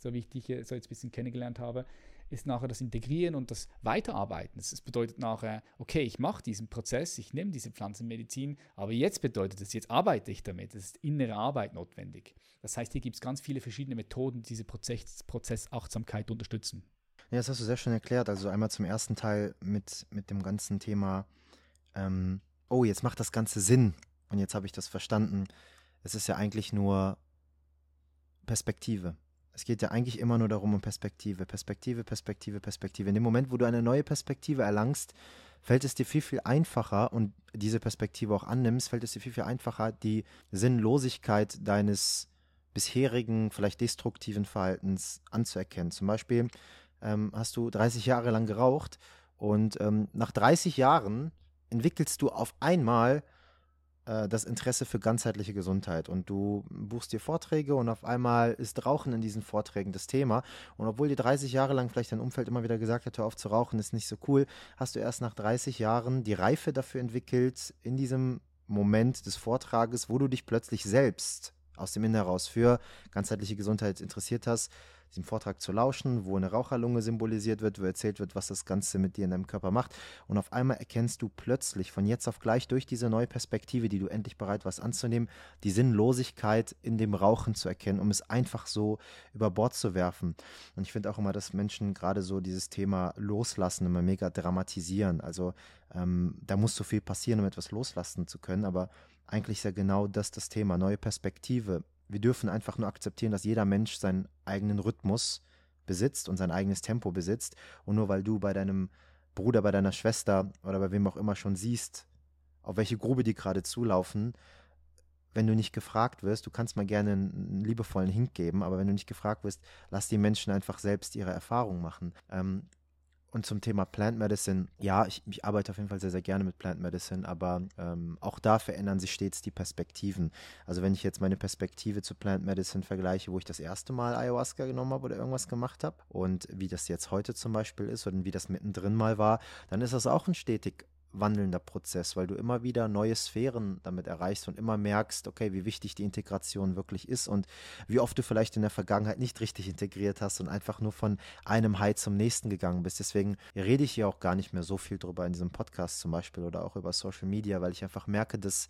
so wie ich dich so jetzt ein bisschen kennengelernt habe, ist nachher das Integrieren und das Weiterarbeiten. Das bedeutet nachher, okay, ich mache diesen Prozess, ich nehme diese Pflanzenmedizin, aber jetzt bedeutet es, jetzt arbeite ich damit. Es ist innere Arbeit notwendig. Das heißt, hier gibt es ganz viele verschiedene Methoden, die diese Prozess, Prozessachtsamkeit unterstützen. Ja, das hast du sehr schön erklärt. Also einmal zum ersten Teil mit, mit dem ganzen Thema, ähm, oh, jetzt macht das Ganze Sinn. Und jetzt habe ich das verstanden. Es ist ja eigentlich nur Perspektive. Es geht ja eigentlich immer nur darum, um Perspektive. Perspektive, Perspektive, Perspektive. In dem Moment, wo du eine neue Perspektive erlangst, fällt es dir viel, viel einfacher und diese Perspektive auch annimmst, fällt es dir viel, viel einfacher, die Sinnlosigkeit deines bisherigen, vielleicht destruktiven Verhaltens anzuerkennen. Zum Beispiel ähm, hast du 30 Jahre lang geraucht und ähm, nach 30 Jahren entwickelst du auf einmal äh, das Interesse für ganzheitliche Gesundheit und du buchst dir Vorträge und auf einmal ist Rauchen in diesen Vorträgen das Thema. Und obwohl dir 30 Jahre lang vielleicht dein Umfeld immer wieder gesagt hat, hör auf zu rauchen, ist nicht so cool, hast du erst nach 30 Jahren die Reife dafür entwickelt, in diesem Moment des Vortrages, wo du dich plötzlich selbst aus dem Inneren heraus für ganzheitliche Gesundheit interessiert hast, diesem Vortrag zu lauschen, wo eine Raucherlunge symbolisiert wird, wo erzählt wird, was das Ganze mit dir in deinem Körper macht. Und auf einmal erkennst du plötzlich von jetzt auf gleich durch diese neue Perspektive, die du endlich bereit warst anzunehmen, die Sinnlosigkeit in dem Rauchen zu erkennen, um es einfach so über Bord zu werfen. Und ich finde auch immer, dass Menschen gerade so dieses Thema Loslassen immer mega dramatisieren. Also ähm, da muss so viel passieren, um etwas loslassen zu können, aber eigentlich ist ja genau das das Thema, neue Perspektive, wir dürfen einfach nur akzeptieren, dass jeder Mensch seinen eigenen Rhythmus besitzt und sein eigenes Tempo besitzt. Und nur weil du bei deinem Bruder, bei deiner Schwester oder bei wem auch immer schon siehst, auf welche Grube die gerade zulaufen, wenn du nicht gefragt wirst, du kannst mal gerne einen liebevollen Hink geben, aber wenn du nicht gefragt wirst, lass die Menschen einfach selbst ihre Erfahrungen machen. Ähm, und zum Thema Plant Medicine, ja, ich, ich, arbeite auf jeden Fall sehr, sehr gerne mit Plant Medicine, aber ähm, auch da verändern sich stets die Perspektiven. Also wenn ich jetzt meine Perspektive zu Plant Medicine vergleiche, wo ich das erste Mal Ayahuasca genommen habe oder irgendwas gemacht habe und wie das jetzt heute zum Beispiel ist oder wie das mittendrin mal war, dann ist das auch ein stetig wandelnder Prozess, weil du immer wieder neue Sphären damit erreichst und immer merkst, okay, wie wichtig die Integration wirklich ist und wie oft du vielleicht in der Vergangenheit nicht richtig integriert hast und einfach nur von einem High zum nächsten gegangen bist. Deswegen rede ich hier auch gar nicht mehr so viel drüber in diesem Podcast zum Beispiel oder auch über Social Media, weil ich einfach merke, dass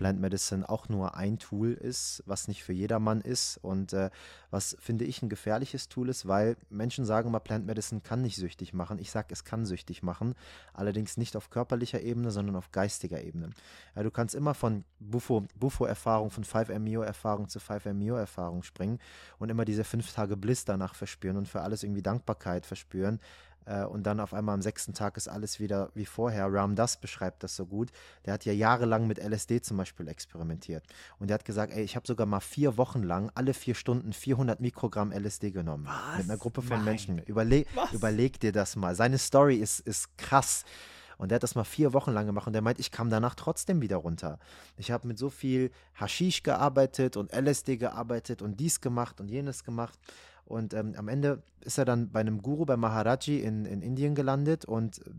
Plant Medicine auch nur ein Tool ist, was nicht für jedermann ist und äh, was, finde ich, ein gefährliches Tool ist, weil Menschen sagen immer, Plant Medicine kann nicht süchtig machen. Ich sage, es kann süchtig machen, allerdings nicht auf körperlicher Ebene, sondern auf geistiger Ebene. Ja, du kannst immer von Buffo-Erfahrung, von 5-MeO-Erfahrung zu 5-MeO-Erfahrung springen und immer diese fünf Tage Bliss danach verspüren und für alles irgendwie Dankbarkeit verspüren äh, und dann auf einmal am sechsten Tag ist alles wieder wie vorher. Ram Das beschreibt das so gut. Der hat ja jahrelang mit LSD zum Beispiel experimentiert. Und der hat gesagt, ey, ich habe sogar mal vier Wochen lang alle vier Stunden 400 Mikrogramm LSD genommen. Was? Mit einer Gruppe von Nein. Menschen. Überle Was? Überleg dir das mal. Seine Story ist, ist krass. Und der hat das mal vier Wochen lang gemacht und der meint, ich kam danach trotzdem wieder runter. Ich habe mit so viel Haschisch gearbeitet und LSD gearbeitet und dies gemacht und jenes gemacht. Und ähm, am Ende ist er dann bei einem Guru, bei Maharaji in, in Indien gelandet und äh,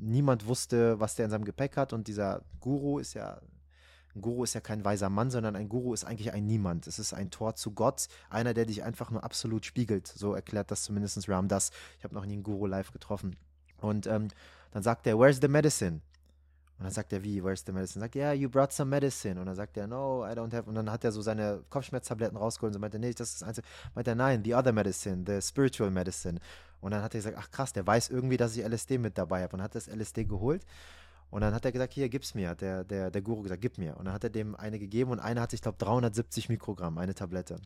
niemand wusste, was der in seinem Gepäck hat. Und dieser Guru ist ja ein Guru ist ja kein weiser Mann, sondern ein Guru ist eigentlich ein Niemand. Es ist ein Tor zu Gott, einer, der dich einfach nur absolut spiegelt. So erklärt das zumindest Ram Das. Ich habe noch nie einen Guru live getroffen. Und ähm, dann sagt er, Where's the medicine? Und dann sagt er, wie, where's the medicine? Sagt er, yeah, you brought some medicine. Und dann sagt er, no, I don't have. Und dann hat er so seine Kopfschmerztabletten rausgeholt und so meinte, nee, das ist das Einzige. Meint er, nein, the other medicine, the spiritual medicine. Und dann hat er gesagt, ach krass, der weiß irgendwie, dass ich LSD mit dabei habe. Und hat das LSD geholt. Und dann hat er gesagt, hier, gib's mir. Der, der, der Guru gesagt, gib mir. Und dann hat er dem eine gegeben und eine hatte, ich glaube, 370 Mikrogramm, eine Tablette.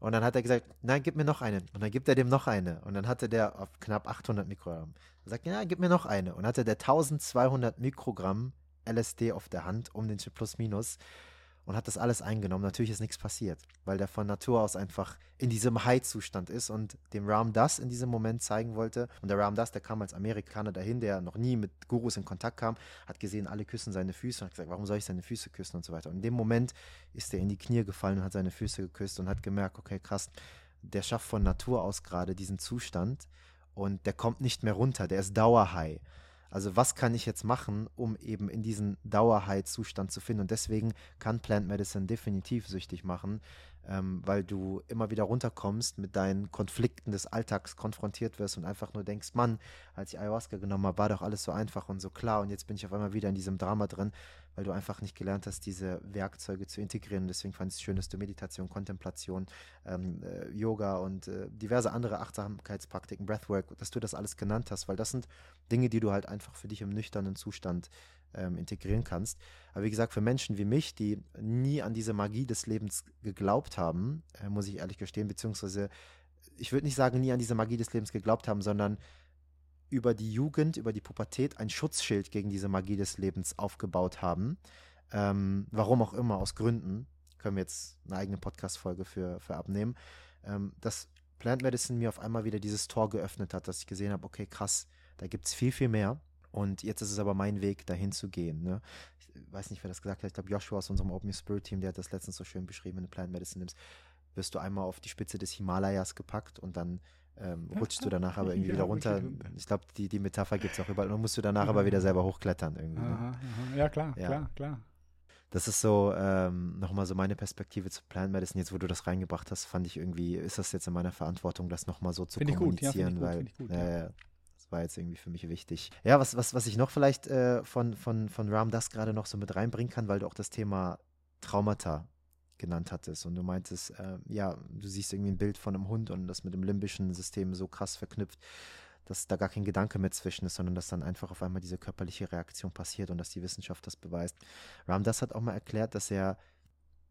Und dann hat er gesagt, nein, gib mir noch eine. Und dann gibt er dem noch eine. Und dann hatte der knapp 800 Mikrogramm. Er sagt, ja, gib mir noch eine. Und hatte der 1200 Mikrogramm LSD auf der Hand, um den plus minus. und hat das alles eingenommen. Natürlich ist nichts passiert, weil der von Natur aus einfach in diesem High-Zustand ist und dem Ram das in diesem Moment zeigen wollte. Und der Ram das, der kam als Amerikaner dahin, der noch nie mit Gurus in Kontakt kam, hat gesehen, alle küssen seine Füße und hat gesagt, warum soll ich seine Füße küssen und so weiter. Und in dem Moment ist er in die Knie gefallen und hat seine Füße geküsst und hat gemerkt, okay, krass, der schafft von Natur aus gerade diesen Zustand und der kommt nicht mehr runter, der ist Dauerhigh. Also was kann ich jetzt machen, um eben in diesen Dauerheitszustand zu finden? Und deswegen kann Plant Medicine definitiv süchtig machen, ähm, weil du immer wieder runterkommst, mit deinen Konflikten des Alltags konfrontiert wirst und einfach nur denkst, Mann, als ich Ayahuasca genommen habe, war doch alles so einfach und so klar und jetzt bin ich auf einmal wieder in diesem Drama drin, weil du einfach nicht gelernt hast, diese Werkzeuge zu integrieren. Deswegen fand ich es schön, dass du Meditation, Kontemplation, ähm, äh, Yoga und äh, diverse andere Achtsamkeitspraktiken, Breathwork, dass du das alles genannt hast, weil das sind Dinge, die du halt einfach für dich im nüchternen Zustand ähm, integrieren kannst. Aber wie gesagt, für Menschen wie mich, die nie an diese Magie des Lebens geglaubt haben, äh, muss ich ehrlich gestehen, beziehungsweise ich würde nicht sagen, nie an diese Magie des Lebens geglaubt haben, sondern über die Jugend, über die Pubertät ein Schutzschild gegen diese Magie des Lebens aufgebaut haben. Ähm, warum auch immer, aus Gründen. Können wir jetzt eine eigene Podcast-Folge für, für abnehmen. Ähm, dass Plant Medicine mir auf einmal wieder dieses Tor geöffnet hat, dass ich gesehen habe, okay, krass, da gibt es viel, viel mehr. Und jetzt ist es aber mein Weg, dahin zu gehen. Ne? Ich weiß nicht, wer das gesagt hat. Ich glaube, Joshua aus unserem Open Spirit Team, der hat das letztens so schön beschrieben, wenn du Plant Medicine nimmst, wirst du einmal auf die Spitze des Himalayas gepackt und dann ähm, rutschst du danach aber irgendwie ja, wieder runter. Ich glaube, die, die Metapher gibt es auch überall. Und dann musst du danach ja. aber wieder selber hochklettern irgendwie. Ne? Aha, aha. Ja, klar, ja. klar, klar. Das ist so ähm, nochmal so meine Perspektive zu Plant Medicine. Jetzt, wo du das reingebracht hast, fand ich irgendwie, ist das jetzt in meiner Verantwortung, das nochmal so zu find kommunizieren, gut, weil gut, äh, das war jetzt irgendwie für mich wichtig. Ja, was, was, was ich noch vielleicht äh, von, von, von Ram das gerade noch so mit reinbringen kann, weil du auch das Thema Traumata genannt hattest und du meintest, äh, ja, du siehst irgendwie ein Bild von einem Hund und das mit dem limbischen System so krass verknüpft, dass da gar kein Gedanke mehr zwischen ist, sondern dass dann einfach auf einmal diese körperliche Reaktion passiert und dass die Wissenschaft das beweist. Ramdas hat auch mal erklärt, dass er,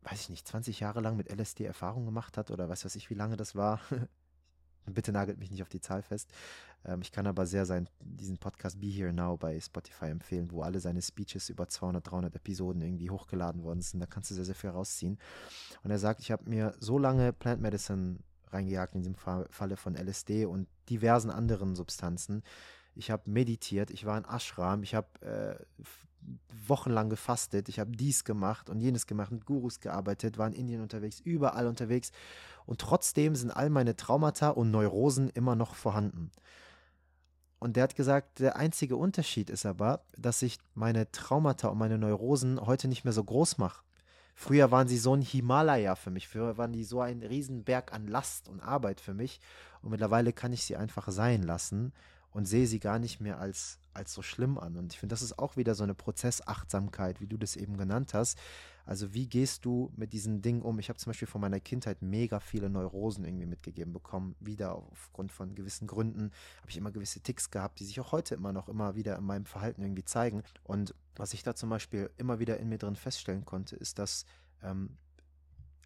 weiß ich nicht, 20 Jahre lang mit LSD Erfahrung gemacht hat oder weiß was ich, wie lange das war. Bitte nagelt mich nicht auf die Zahl fest. Ähm, ich kann aber sehr sein, diesen Podcast Be Here Now bei Spotify empfehlen, wo alle seine Speeches über 200, 300 Episoden irgendwie hochgeladen worden sind. Da kannst du sehr, sehr viel rausziehen. Und er sagt, ich habe mir so lange Plant Medicine reingejagt, in diesem Falle von LSD und diversen anderen Substanzen. Ich habe meditiert, ich war in Ashram, ich habe äh, wochenlang gefastet, ich habe dies gemacht und jenes gemacht, mit Gurus gearbeitet, war in Indien unterwegs, überall unterwegs und trotzdem sind all meine Traumata und Neurosen immer noch vorhanden. Und der hat gesagt, der einzige Unterschied ist aber, dass ich meine Traumata und meine Neurosen heute nicht mehr so groß mache. Früher waren sie so ein Himalaya für mich. Früher waren die so ein Riesenberg an Last und Arbeit für mich. Und mittlerweile kann ich sie einfach sein lassen und sehe sie gar nicht mehr als, als so schlimm an. Und ich finde, das ist auch wieder so eine Prozessachtsamkeit, wie du das eben genannt hast. Also wie gehst du mit diesen Dingen um? Ich habe zum Beispiel von meiner Kindheit mega viele Neurosen irgendwie mitgegeben bekommen. Wieder aufgrund von gewissen Gründen habe ich immer gewisse Ticks gehabt, die sich auch heute immer noch immer wieder in meinem Verhalten irgendwie zeigen. Und was ich da zum Beispiel immer wieder in mir drin feststellen konnte, ist, dass ähm,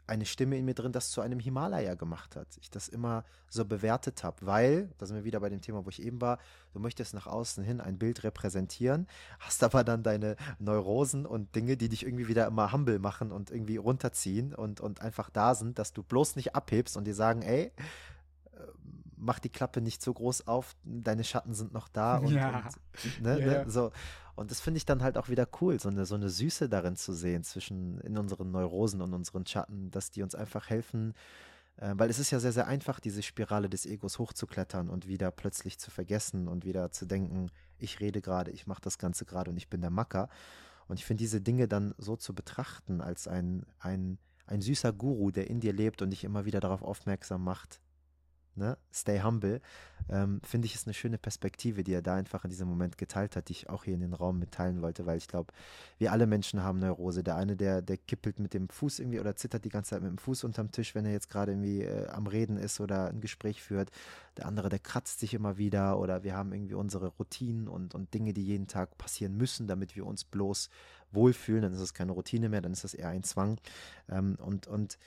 eine Stimme in mir drin das zu einem Himalaya gemacht hat. Ich das immer so bewertet habe, weil, da sind wir wieder bei dem Thema, wo ich eben war, du möchtest nach außen hin ein Bild repräsentieren, hast aber dann deine Neurosen und Dinge, die dich irgendwie wieder immer humble machen und irgendwie runterziehen und, und einfach da sind, dass du bloß nicht abhebst und dir sagen, ey, mach die Klappe nicht so groß auf, deine Schatten sind noch da und, ja. und ne, ja, ne, so. Und das finde ich dann halt auch wieder cool, so eine, so eine Süße darin zu sehen zwischen in unseren Neurosen und unseren Schatten, dass die uns einfach helfen, äh, weil es ist ja sehr, sehr einfach, diese Spirale des Egos hochzuklettern und wieder plötzlich zu vergessen und wieder zu denken, ich rede gerade, ich mache das Ganze gerade und ich bin der Macker. Und ich finde diese Dinge dann so zu betrachten als ein, ein, ein süßer Guru, der in dir lebt und dich immer wieder darauf aufmerksam macht, ne? Stay humble, ähm, finde ich, ist eine schöne Perspektive, die er da einfach in diesem Moment geteilt hat, die ich auch hier in den Raum mitteilen wollte, weil ich glaube, wir alle Menschen haben Neurose. Der eine, der, der kippelt mit dem Fuß irgendwie oder zittert die ganze Zeit mit dem Fuß unterm Tisch, wenn er jetzt gerade irgendwie äh, am Reden ist oder ein Gespräch führt. Der andere, der kratzt sich immer wieder oder wir haben irgendwie unsere Routinen und, und Dinge, die jeden Tag passieren müssen, damit wir uns bloß wohlfühlen. Dann ist es keine Routine mehr, dann ist das eher ein Zwang. Ähm, und, und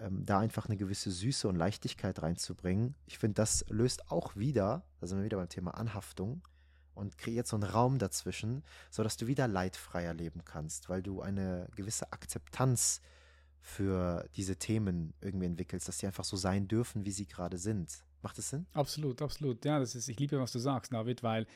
ähm, da einfach eine gewisse Süße und Leichtigkeit reinzubringen. Ich finde, das löst auch wieder, da sind wir wieder beim Thema Anhaftung, und kreiert so einen Raum dazwischen, sodass du wieder leidfreier leben kannst, weil du eine gewisse Akzeptanz für diese Themen irgendwie entwickelst, dass sie einfach so sein dürfen, wie sie gerade sind. Macht das Sinn? Absolut, absolut. Ja, das ist, ich liebe, was du sagst, David, weil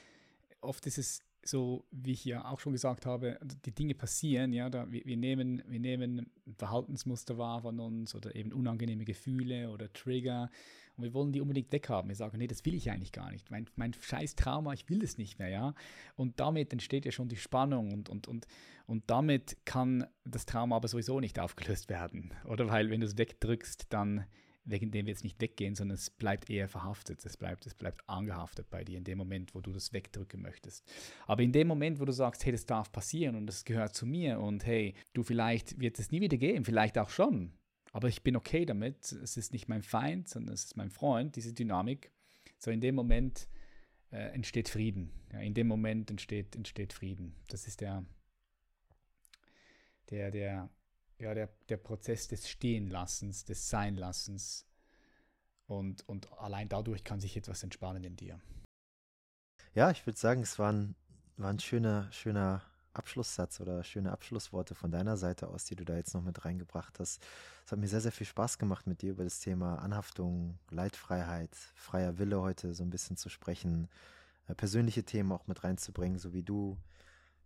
oft ist es so, wie ich ja auch schon gesagt habe, die Dinge passieren, ja, da, wir, wir, nehmen, wir nehmen Verhaltensmuster wahr von uns oder eben unangenehme Gefühle oder Trigger und wir wollen die unbedingt weghaben. Wir sagen, nee, das will ich eigentlich gar nicht. Mein, mein scheiß Trauma, ich will es nicht mehr, ja. Und damit entsteht ja schon die Spannung und, und, und, und damit kann das Trauma aber sowieso nicht aufgelöst werden. Oder weil, wenn du es wegdrückst, dann wegen dem wir jetzt nicht weggehen, sondern es bleibt eher verhaftet, es bleibt, es bleibt angehaftet bei dir in dem Moment, wo du das wegdrücken möchtest. Aber in dem Moment, wo du sagst, hey, das darf passieren und das gehört zu mir und hey, du vielleicht wird es nie wieder gehen, vielleicht auch schon, aber ich bin okay damit, es ist nicht mein Feind, sondern es ist mein Freund, diese Dynamik. So in dem Moment äh, entsteht Frieden. Ja, in dem Moment entsteht, entsteht Frieden. Das ist der, der, der ja, der, der Prozess des Stehenlassens, des Seinlassens. Und, und allein dadurch kann sich etwas entspannen in dir. Ja, ich würde sagen, es war ein, war ein schöner, schöner Abschlusssatz oder schöne Abschlussworte von deiner Seite aus, die du da jetzt noch mit reingebracht hast. Es hat mir sehr, sehr viel Spaß gemacht, mit dir über das Thema Anhaftung, Leitfreiheit, freier Wille heute so ein bisschen zu sprechen, äh, persönliche Themen auch mit reinzubringen, so wie du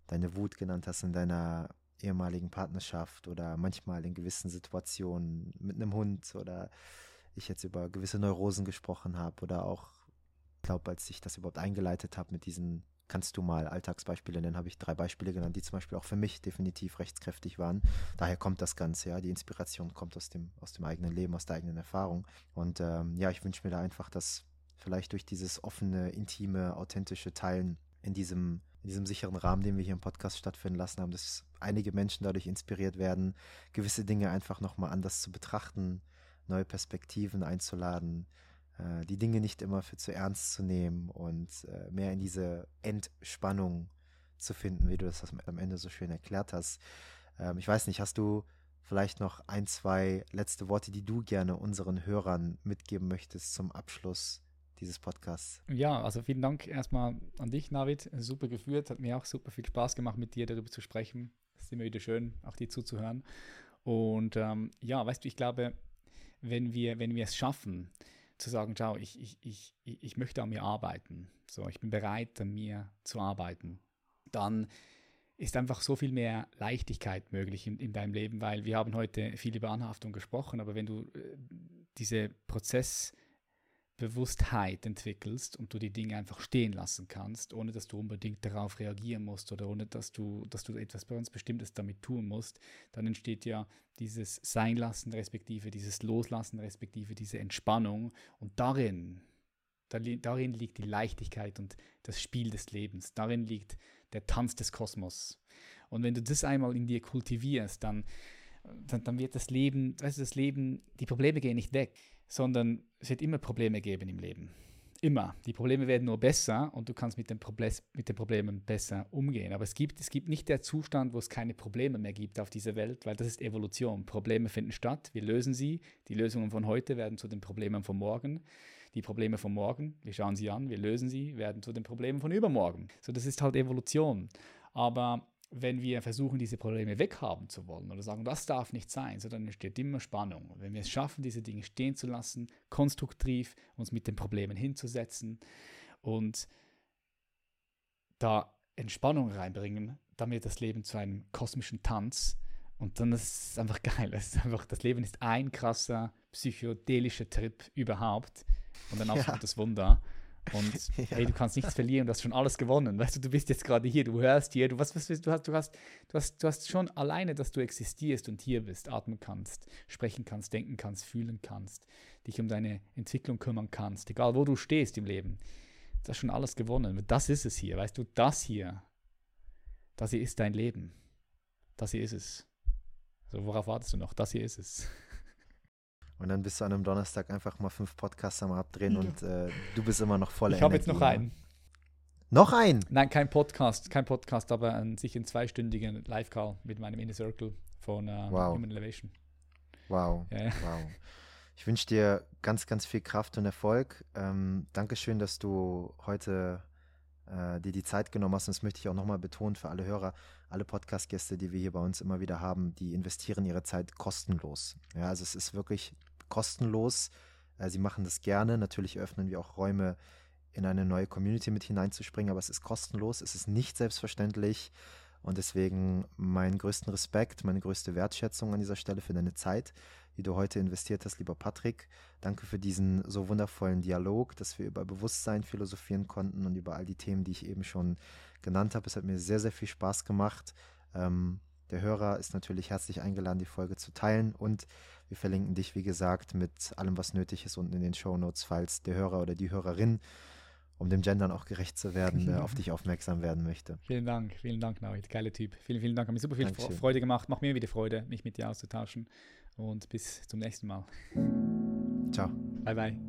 deine Wut genannt hast in deiner ehemaligen Partnerschaft oder manchmal in gewissen Situationen mit einem Hund oder ich jetzt über gewisse Neurosen gesprochen habe oder auch, glaube, als ich das überhaupt eingeleitet habe mit diesen, kannst du mal Alltagsbeispiele nennen, habe ich drei Beispiele genannt, die zum Beispiel auch für mich definitiv rechtskräftig waren. Daher kommt das Ganze, ja, die Inspiration kommt aus dem, aus dem eigenen Leben, aus der eigenen Erfahrung. Und ähm, ja, ich wünsche mir da einfach, dass vielleicht durch dieses offene, intime, authentische Teilen in diesem in diesem sicheren Rahmen, den wir hier im Podcast stattfinden lassen haben, dass einige Menschen dadurch inspiriert werden, gewisse Dinge einfach nochmal anders zu betrachten, neue Perspektiven einzuladen, äh, die Dinge nicht immer für zu ernst zu nehmen und äh, mehr in diese Entspannung zu finden, wie du das am Ende so schön erklärt hast. Ähm, ich weiß nicht, hast du vielleicht noch ein, zwei letzte Worte, die du gerne unseren Hörern mitgeben möchtest zum Abschluss dieses Podcasts. Ja, also vielen Dank erstmal an dich, Navid. Super geführt, hat mir auch super viel Spaß gemacht, mit dir darüber zu sprechen. Es ist immer wieder schön, auch dir zuzuhören. Und ähm, ja, weißt du, ich glaube, wenn wir, wenn wir es schaffen, zu sagen, schau, ich, ich, ich, ich möchte an mir arbeiten, so, ich bin bereit, an mir zu arbeiten, dann ist einfach so viel mehr Leichtigkeit möglich in, in deinem Leben, weil wir haben heute viel über Anhaftung gesprochen, aber wenn du äh, diese Prozess Bewusstheit entwickelst und du die Dinge einfach stehen lassen kannst, ohne dass du unbedingt darauf reagieren musst oder ohne dass du, dass du etwas ganz Bestimmtes damit tun musst, dann entsteht ja dieses Seinlassen, respektive dieses Loslassen, respektive diese Entspannung. Und darin, darin liegt die Leichtigkeit und das Spiel des Lebens. Darin liegt der Tanz des Kosmos. Und wenn du das einmal in dir kultivierst, dann, dann, dann wird das Leben, weißt du, das Leben, die Probleme gehen nicht weg sondern es wird immer Probleme geben im Leben. Immer. Die Probleme werden nur besser und du kannst mit den, Probles mit den Problemen besser umgehen. Aber es gibt, es gibt nicht der Zustand, wo es keine Probleme mehr gibt auf dieser Welt, weil das ist Evolution. Probleme finden statt, wir lösen sie. Die Lösungen von heute werden zu den Problemen von morgen. Die Probleme von morgen, wir schauen sie an, wir lösen sie, werden zu den Problemen von übermorgen. So, das ist halt Evolution. Aber wenn wir versuchen, diese Probleme weghaben zu wollen oder sagen, das darf nicht sein, so dann entsteht immer Spannung. Wenn wir es schaffen, diese Dinge stehen zu lassen, konstruktiv uns mit den Problemen hinzusetzen und da Entspannung reinbringen, dann wird das Leben zu einem kosmischen Tanz. Und dann ist es einfach geil. Es ist einfach, das Leben ist ein krasser psychedelischer Trip überhaupt und ein absolutes ja. Wunder. Und ja. hey, du kannst nichts verlieren, du hast schon alles gewonnen. Weißt du, du bist jetzt gerade hier, du hörst hier, du, was, was, du, hast, du, hast, du, hast, du hast schon alleine, dass du existierst und hier bist, atmen kannst, sprechen kannst, denken kannst, fühlen kannst, dich um deine Entwicklung kümmern kannst, egal wo du stehst im Leben. Du hast schon alles gewonnen. Das ist es hier, weißt du, das hier, das hier ist dein Leben. Das hier ist es. So, worauf wartest du noch? Das hier ist es. Und dann bist du an einem Donnerstag einfach mal fünf Podcasts am Abdrehen ja. und äh, du bist immer noch voller Ich habe jetzt noch einen. Noch einen? Nein, kein Podcast, kein Podcast, aber an sich ein zweistündigen Live-Call mit meinem Inner Circle von uh, wow. Human Elevation. Wow, ja. wow. Ich wünsche dir ganz, ganz viel Kraft und Erfolg. Ähm, Dankeschön, dass du heute äh, dir die Zeit genommen hast. Und das möchte ich auch nochmal betonen für alle Hörer, alle Podcast-Gäste, die wir hier bei uns immer wieder haben, die investieren ihre Zeit kostenlos. Ja, also es ist wirklich kostenlos. Äh, sie machen das gerne. Natürlich öffnen wir auch Räume, in eine neue Community mit hineinzuspringen, aber es ist kostenlos, es ist nicht selbstverständlich. Und deswegen meinen größten Respekt, meine größte Wertschätzung an dieser Stelle für deine Zeit, die du heute investiert hast, lieber Patrick. Danke für diesen so wundervollen Dialog, dass wir über Bewusstsein philosophieren konnten und über all die Themen, die ich eben schon genannt habe. Es hat mir sehr, sehr viel Spaß gemacht. Ähm, der Hörer ist natürlich herzlich eingeladen, die Folge zu teilen und wir verlinken dich, wie gesagt, mit allem, was nötig ist unten in den Show Notes, falls der Hörer oder die Hörerin um dem Gendern auch gerecht zu werden, auf dich aufmerksam werden möchte. Vielen Dank, vielen Dank, Navid. Geiler Typ. Vielen, vielen Dank. Hat mir super viel Dankeschön. Freude gemacht. Macht mir wieder Freude, mich mit dir auszutauschen. Und bis zum nächsten Mal. Ciao. Bye, bye.